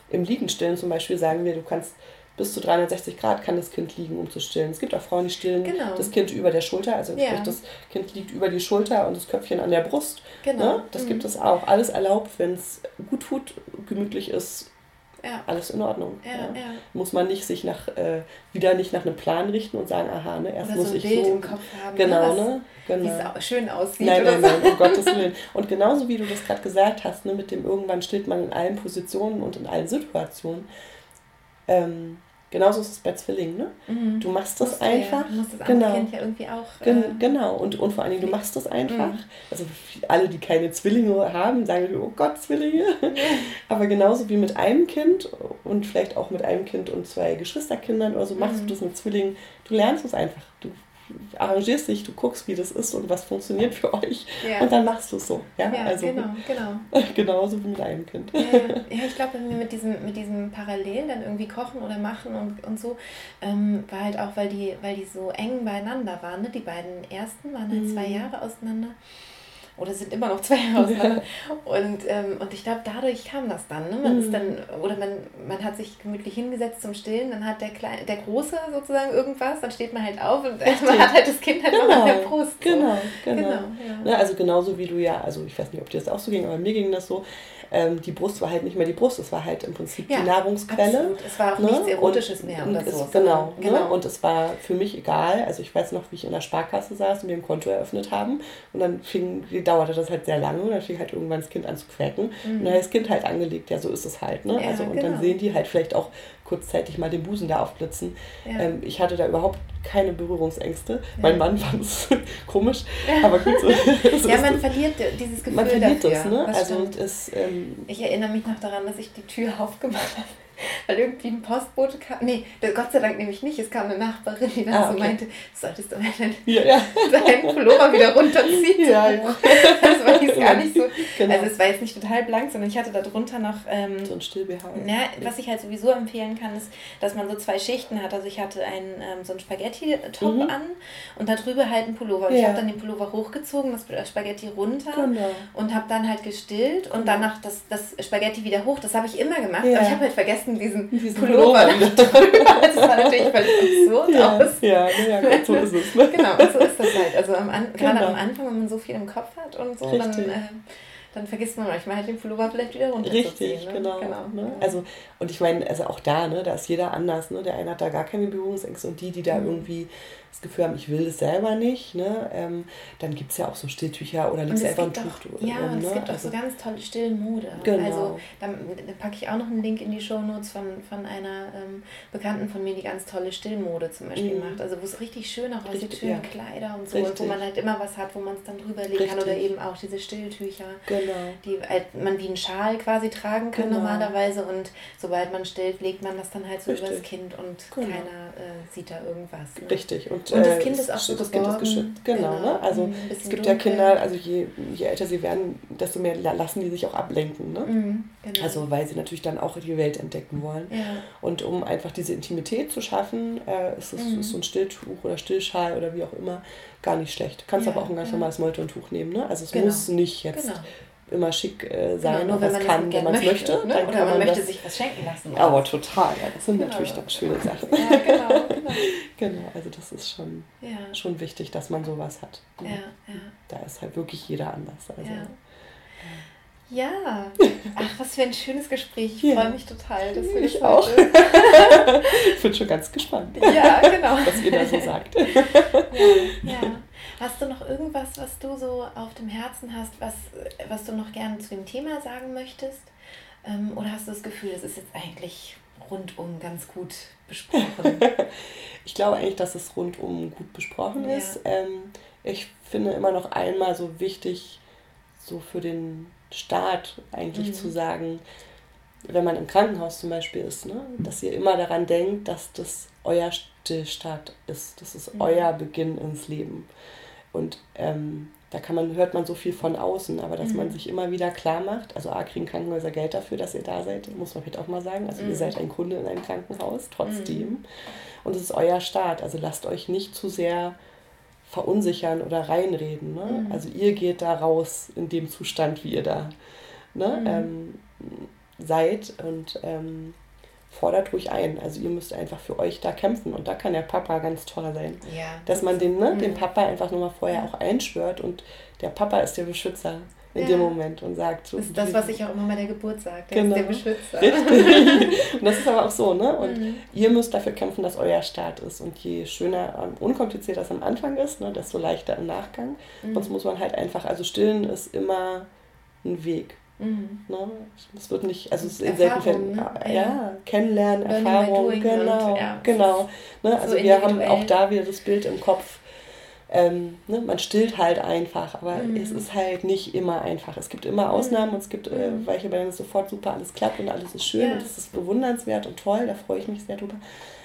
im Liegenstillen zum Beispiel sagen wir, du kannst bis zu 360 Grad kann das Kind liegen, um zu stillen. Es gibt auch Frauen, die stillen genau. das Kind über der Schulter, also ja. das Kind liegt über die Schulter und das Köpfchen an der Brust. Genau. Ne? Das mhm. gibt es auch. Alles erlaubt, wenn es gut tut, gemütlich ist, ja. alles in Ordnung. Ja. Muss man nicht sich nach, äh, wieder nicht nach einem Plan richten und sagen, aha, ne, erst oder muss so ich Bild so. im Kopf haben, ne, genau, ne? Genau. Wie es schön aussieht. Nein, nein, nein, um Gottes Willen. Und genauso wie du das gerade gesagt hast, ne, mit dem irgendwann stillt man in allen Positionen und in allen Situationen. Ähm, Genauso ist es bei Zwillingen, ne? Mhm. Du machst das musst einfach. Du musst das genau. Ja irgendwie auch. Äh, genau, und, und vor allen Dingen, du machst das einfach. Mhm. Also alle, die keine Zwillinge haben, sagen, oh Gott, Zwillinge. Ja. Aber genauso wie mit einem Kind und vielleicht auch mit einem Kind und zwei Geschwisterkindern oder so, machst mhm. du das mit Zwillingen. Du lernst es einfach. Du arrangierst dich, du guckst, wie das ist und was funktioniert für euch ja. und dann machst du es so. Ja, ja also, genau, genau. <laughs> Genauso wie mit einem Kind. Ja, ja ich glaube, mit diesem, mit diesem Parallel dann irgendwie kochen oder machen und, und so, ähm, war halt auch, weil die, weil die so eng beieinander waren. Ne? Die beiden ersten waren halt mhm. zwei Jahre auseinander oder sind immer noch zwei <laughs> Jahre auseinander. und, ähm, und ich glaube, dadurch kam das dann. Ne? Man mhm. ist dann, oder man, man hat sich gemütlich hingesetzt zum Stillen, dann hat der Kleine, der Große sozusagen irgendwas, dann steht man halt auf und Richtig. <laughs> man hat halt das Kind halt genau. noch an der Brust. So. Genau, genau. genau ja. ne, also genauso wie du ja, also ich weiß nicht, ob dir das auch so ging, aber mir ging das so, ähm, die Brust war halt nicht mehr die Brust, es war halt im Prinzip ja, die Nahrungsquelle. Absolut. Es war auch ne? nichts Erotisches und, mehr oder so. Es, genau, genau. Ne? und es war für mich egal. Also ich weiß noch, wie ich in der Sparkasse saß und wir ein Konto eröffnet haben und dann fing, dauerte das halt sehr lange und dann fing halt irgendwann das Kind an zu quäken mhm. und dann ist das Kind halt angelegt, ja so ist es halt. Ne? Ja, also und genau. dann sehen die halt vielleicht auch kurzzeitig mal den Busen da aufblitzen. Ja. Ähm, ich hatte da überhaupt keine Berührungsängste. Mein Mann fand es <laughs> komisch, aber gut. So, <laughs> ja, man <laughs> verliert dieses Gefühl Man verliert dafür, das, ne? Also das, ähm, ich erinnere mich noch daran, dass ich die Tür aufgemacht habe <laughs> weil irgendwie ein Postbote kam. Nee, Gott sei Dank nämlich nicht. Es kam eine Nachbarin, die dann ah, okay. so meinte, solltest du deinen, ja, ja. deinen Pullover wieder runterziehen. Ja, ja. <laughs> Das war jetzt gar nicht so. Genau. Also es war jetzt nicht total blank, sondern ich hatte darunter noch... Ähm, so ein Still-BH. Ja, was ich halt sowieso empfehlen kann, ist, dass man so zwei Schichten hat. Also ich hatte einen, ähm, so einen Spaghetti-Top mhm. an und darüber halt einen Pullover. Und ja. ich habe dann den Pullover hochgezogen, das Spaghetti runter genau. und habe dann halt gestillt und genau. danach das, das Spaghetti wieder hoch. Das habe ich immer gemacht. Aber ich habe halt vergessen, diesen, diesen Pullover, Pullover <laughs> Das sah natürlich völlig absurd ja. aus. Ja, ja, so ist es. Ne? <laughs> genau, so ist das halt. Also am An genau. gerade am Anfang, wenn man so viel im Kopf hat und so, Richtig. dann... Äh, dann vergisst man manchmal halt den Pullover vielleicht wieder runterzuziehen. Richtig, ne? genau. genau. Ne? Also, und ich meine, also auch da, ne, da ist jeder anders. Ne? Der eine hat da gar keine Berührungsängste und die, die da mhm. irgendwie das Gefühl haben, ich will das selber nicht, ne? Ähm, dann gibt es ja auch so Stilltücher oder legst einfach ein Tuch drüber. Ja, um, und es ne? gibt also, auch so ganz tolle Stillmode. Genau. Also da, da packe ich auch noch einen Link in die Shownotes von, von einer ähm, Bekannten von mir, die ganz tolle Stillmode zum Beispiel mhm. macht. Also wo es richtig schön auch aussieht, schöne ja. Kleider und so, und wo man halt immer was hat, wo man es dann drüber legen kann oder eben auch diese Stilltücher, genau. die halt man wie einen Schal quasi tragen kann genau. normalerweise und sobald man stillt, legt man das dann halt so Richtig. übers Kind und genau. keiner äh, sieht da irgendwas. Ne? Richtig. Und und, und das äh, Kind ist auch so das Kind ist geschützt. Genau. genau. Ne? Also es gibt dunkel. ja Kinder, also je, je älter sie werden, desto mehr lassen die sich auch ablenken. Ne? Mhm, genau. Also weil sie natürlich dann auch die Welt entdecken wollen. Ja. Und um einfach diese Intimität zu schaffen, äh, ist, es, mhm. ist so ein Stilltuch oder Stillschal oder wie auch immer gar nicht schlecht. Du kannst ja, aber auch ein ganz ja. normales Moltontuch nehmen. Ne? Also es genau. muss nicht jetzt genau immer schick äh, sein genau, und was kann, wenn man es möchte. möchte ne? Oder man, man möchte sich was schenken lassen. Aber total, ja, das sind genau. natürlich dann schöne Sachen. Ja, genau, genau. <laughs> genau, also das ist schon, ja. schon wichtig, dass man sowas hat. Ja, ja. Da ist halt wirklich jeder anders. Also, ja. Ja, <laughs> ach, was für ein schönes Gespräch. Ich ja. freue mich total, dass wir ich das auch. <laughs> ich bin schon ganz gespannt. Ja, genau. Was ihr da so sagt. Ja, ja. Hast du noch irgendwas, was du so auf dem Herzen hast, was, was du noch gerne zu dem Thema sagen möchtest? Ähm, oder hast du das Gefühl, es ist jetzt eigentlich rundum ganz gut besprochen? <laughs> ich glaube eigentlich, dass es rundum gut besprochen ja. ist. Ähm, ich finde immer noch einmal so wichtig, so für den Start eigentlich mhm. zu sagen, wenn man im Krankenhaus zum Beispiel ist, ne, dass ihr immer daran denkt, dass das euer Stillstart ist. Das ist mhm. euer Beginn ins Leben. Und ähm, da kann man, hört man so viel von außen, aber dass mhm. man sich immer wieder klar macht, also A, kriegen Krankenhäuser Geld dafür, dass ihr da seid, muss man vielleicht auch mal sagen. Also mhm. ihr seid ein Kunde in einem Krankenhaus, trotzdem. Mhm. Und es ist euer Start. Also lasst euch nicht zu sehr verunsichern oder reinreden. Ne? Mhm. Also ihr geht da raus in dem Zustand, wie ihr da ne, mhm. ähm, seid und ähm, fordert ruhig ein. Also ihr müsst einfach für euch da kämpfen und da kann der Papa ganz toll sein. Ja, Dass man den, ne, mhm. den Papa einfach nochmal vorher auch einschwört und der Papa ist der Beschützer in ja. dem Moment und sagt so. Das ist das, was ich auch immer bei der Geburt sage. Der genau. ist der Beschützer. Richtig. und das ist aber auch so, ne? Und mhm. ihr müsst dafür kämpfen, dass euer Start ist. Und je schöner, ähm, unkomplizierter es am Anfang ist, ne, desto leichter im Nachgang. Mhm. Sonst muss man halt einfach, also stillen ist immer ein Weg. Mhm. Ne? Es wird nicht, also es ist in selten Fällen, ne? ja, ja, kennenlernen, Learning Erfahrung, genau, ja, genau. Ne? Also so wir haben auch da wieder das Bild im Kopf, ähm, ne, man stillt halt einfach, aber mhm. es ist halt nicht immer einfach. Es gibt immer Ausnahmen mhm. und es gibt äh, mhm. welche, bei denen es sofort super alles klappt und alles ist schön ja. und es ist bewundernswert und toll, da freue ich mich sehr drüber.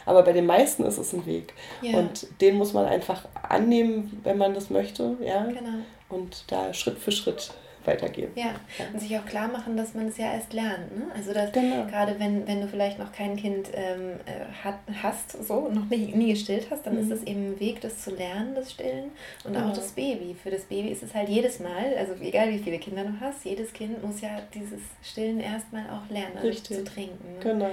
Aber bei den meisten ist es ein Weg. Ja. Und den muss man einfach annehmen, wenn man das möchte. Ja? Genau. Und da Schritt für Schritt weitergeben. Ja. ja. und sich auch klar machen, dass man es ja erst lernt. Ne? Also dass genau. gerade wenn, wenn du vielleicht noch kein Kind ähm, äh, hat, hast, so noch nie, nie gestillt hast, dann mhm. ist es eben ein Weg, das zu lernen, das Stillen. Und genau. auch das Baby. Für das Baby ist es halt jedes Mal, also egal wie viele Kinder du hast, jedes Kind muss ja dieses Stillen erstmal auch lernen, also zu trinken. Ne? Genau.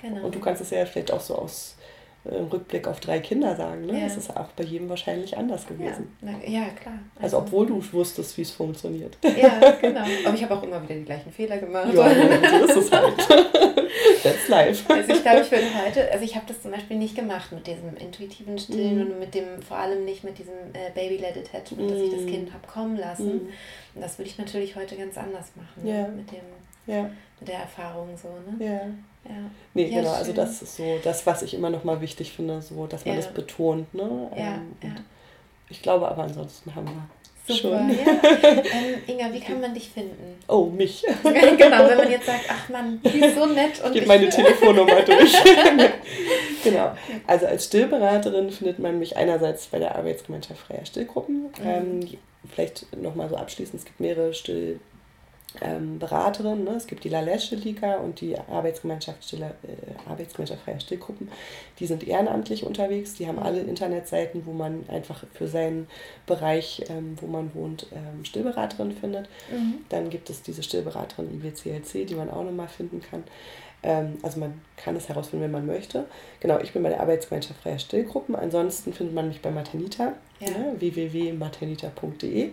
genau. Und du kannst es ja vielleicht auch so aus im Rückblick auf drei Kinder sagen. Ne? Ja. Das ist auch bei jedem wahrscheinlich anders gewesen. Ja, ja klar. Also, also, obwohl du wusstest, wie es funktioniert. Ja, <laughs> genau. Aber ich habe auch immer wieder die gleichen Fehler gemacht. Ja, so ist es halt. <laughs> That's life. Also ich glaube, ich würde heute, also ich habe das zum Beispiel nicht gemacht mit diesem intuitiven Stillen mm. und mit dem, vor allem nicht mit diesem äh, Baby-led Attachment, mm. dass ich das mhm. Kind habe kommen lassen. Mm. Und das würde ich natürlich heute ganz anders machen. Ja. Mit dem ja. Mit der Erfahrung so, ne? Ja. Ja. Nee, ja, genau, also schön. also das ist so das, was ich immer noch mal wichtig finde, so, dass man ja. das betont, ne? Ja, ähm, ja. Ich glaube aber ansonsten haben wir Super, schon. Ja. <laughs> Ähm, Inga, wie kann man dich finden? Oh, mich. <laughs> genau, wenn man jetzt sagt, ach Mann, die ist so nett. Und ich gebe meine <laughs> Telefonnummer durch. genau. Also als Stillberaterin findet man mich einerseits bei der Arbeitsgemeinschaft Freier Stillgruppen. Mhm. Ähm, vielleicht nochmal so abschließend, es gibt mehrere Still ähm, Beraterin. Ne? Es gibt die Lalesche Liga und die Arbeitsgemeinschaft, Stille, äh, Arbeitsgemeinschaft Freier Stillgruppen. Die sind ehrenamtlich unterwegs. Die haben alle Internetseiten, wo man einfach für seinen Bereich, ähm, wo man wohnt, ähm, Stillberaterin findet. Mhm. Dann gibt es diese Stillberaterin IWCLC, die man auch nochmal finden kann. Ähm, also man kann es herausfinden, wenn man möchte. Genau, ich bin bei der Arbeitsgemeinschaft Freier Stillgruppen. Ansonsten findet man mich bei Maternita, ja. ne? www.maternita.de.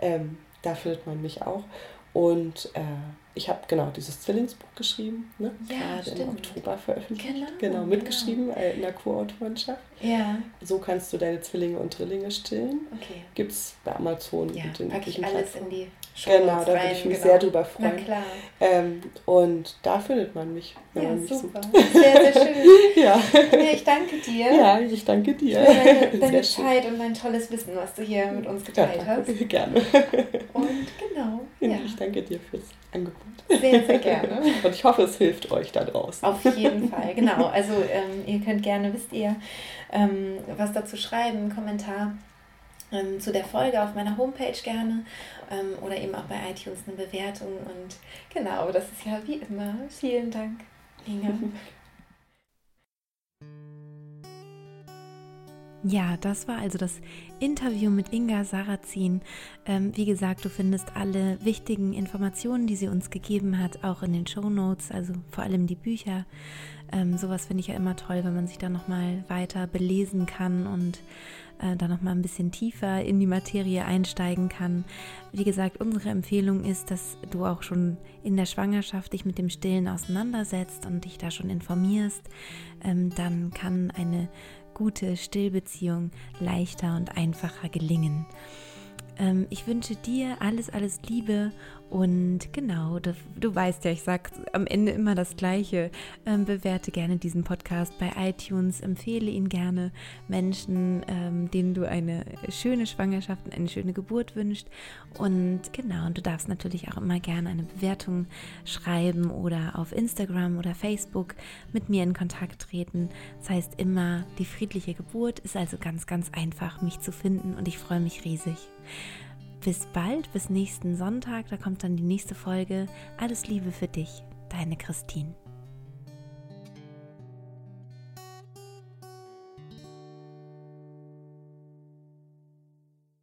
Ähm, da findet man mich auch. Und äh, ich habe genau dieses Zwillingsbuch geschrieben, ne? ja, gerade im Oktober veröffentlicht. Genau, genau mitgeschrieben genau. Äh, in der Co-Autorenschaft. Ja. So kannst du deine Zwillinge und Drillinge stillen. Okay. Gibt es bei Amazon ja, und den pack ich alles in die Genau, da würde ich mich genau. sehr drüber freuen. Na klar. Ähm, und da findet man mich, wenn ja, man mich super. sucht. Sehr, sehr schön. <laughs> ja. ja. Ich danke dir. Ja, ich danke dir. Für deine, <laughs> deine Zeit und dein tolles Wissen, was du hier mit uns geteilt ja, hast. Gerne. Und genau. <laughs> Ja. Ich danke dir fürs Angebot. Sehr, sehr gerne. Und ich hoffe, es hilft euch da draußen. Auf jeden Fall, genau. Also ähm, ihr könnt gerne, wisst ihr, ähm, was dazu schreiben, einen Kommentar ähm, zu der Folge auf meiner Homepage gerne ähm, oder eben auch bei iTunes eine Bewertung. Und genau, das ist ja wie immer. Vielen Dank, Inga. <laughs> Ja, das war also das Interview mit Inga Sarrazin. Ähm, wie gesagt, du findest alle wichtigen Informationen, die sie uns gegeben hat, auch in den Show Notes, also vor allem die Bücher. Ähm, sowas finde ich ja immer toll, wenn man sich da nochmal weiter belesen kann und äh, da nochmal ein bisschen tiefer in die Materie einsteigen kann. Wie gesagt, unsere Empfehlung ist, dass du auch schon in der Schwangerschaft dich mit dem Stillen auseinandersetzt und dich da schon informierst. Ähm, dann kann eine gute Stillbeziehung leichter und einfacher gelingen. Ähm, ich wünsche dir alles, alles Liebe und genau, du, du, weißt ja, ich sage am Ende immer das Gleiche. Ähm, bewerte gerne diesen Podcast bei iTunes, empfehle ihn gerne Menschen, ähm, denen du eine schöne Schwangerschaft und eine schöne Geburt wünschst. Und genau, und du darfst natürlich auch immer gerne eine Bewertung schreiben oder auf Instagram oder Facebook mit mir in Kontakt treten. Das heißt immer, die friedliche Geburt ist also ganz, ganz einfach, mich zu finden und ich freue mich riesig. Bis bald, bis nächsten Sonntag, da kommt dann die nächste Folge. Alles Liebe für dich, deine Christine.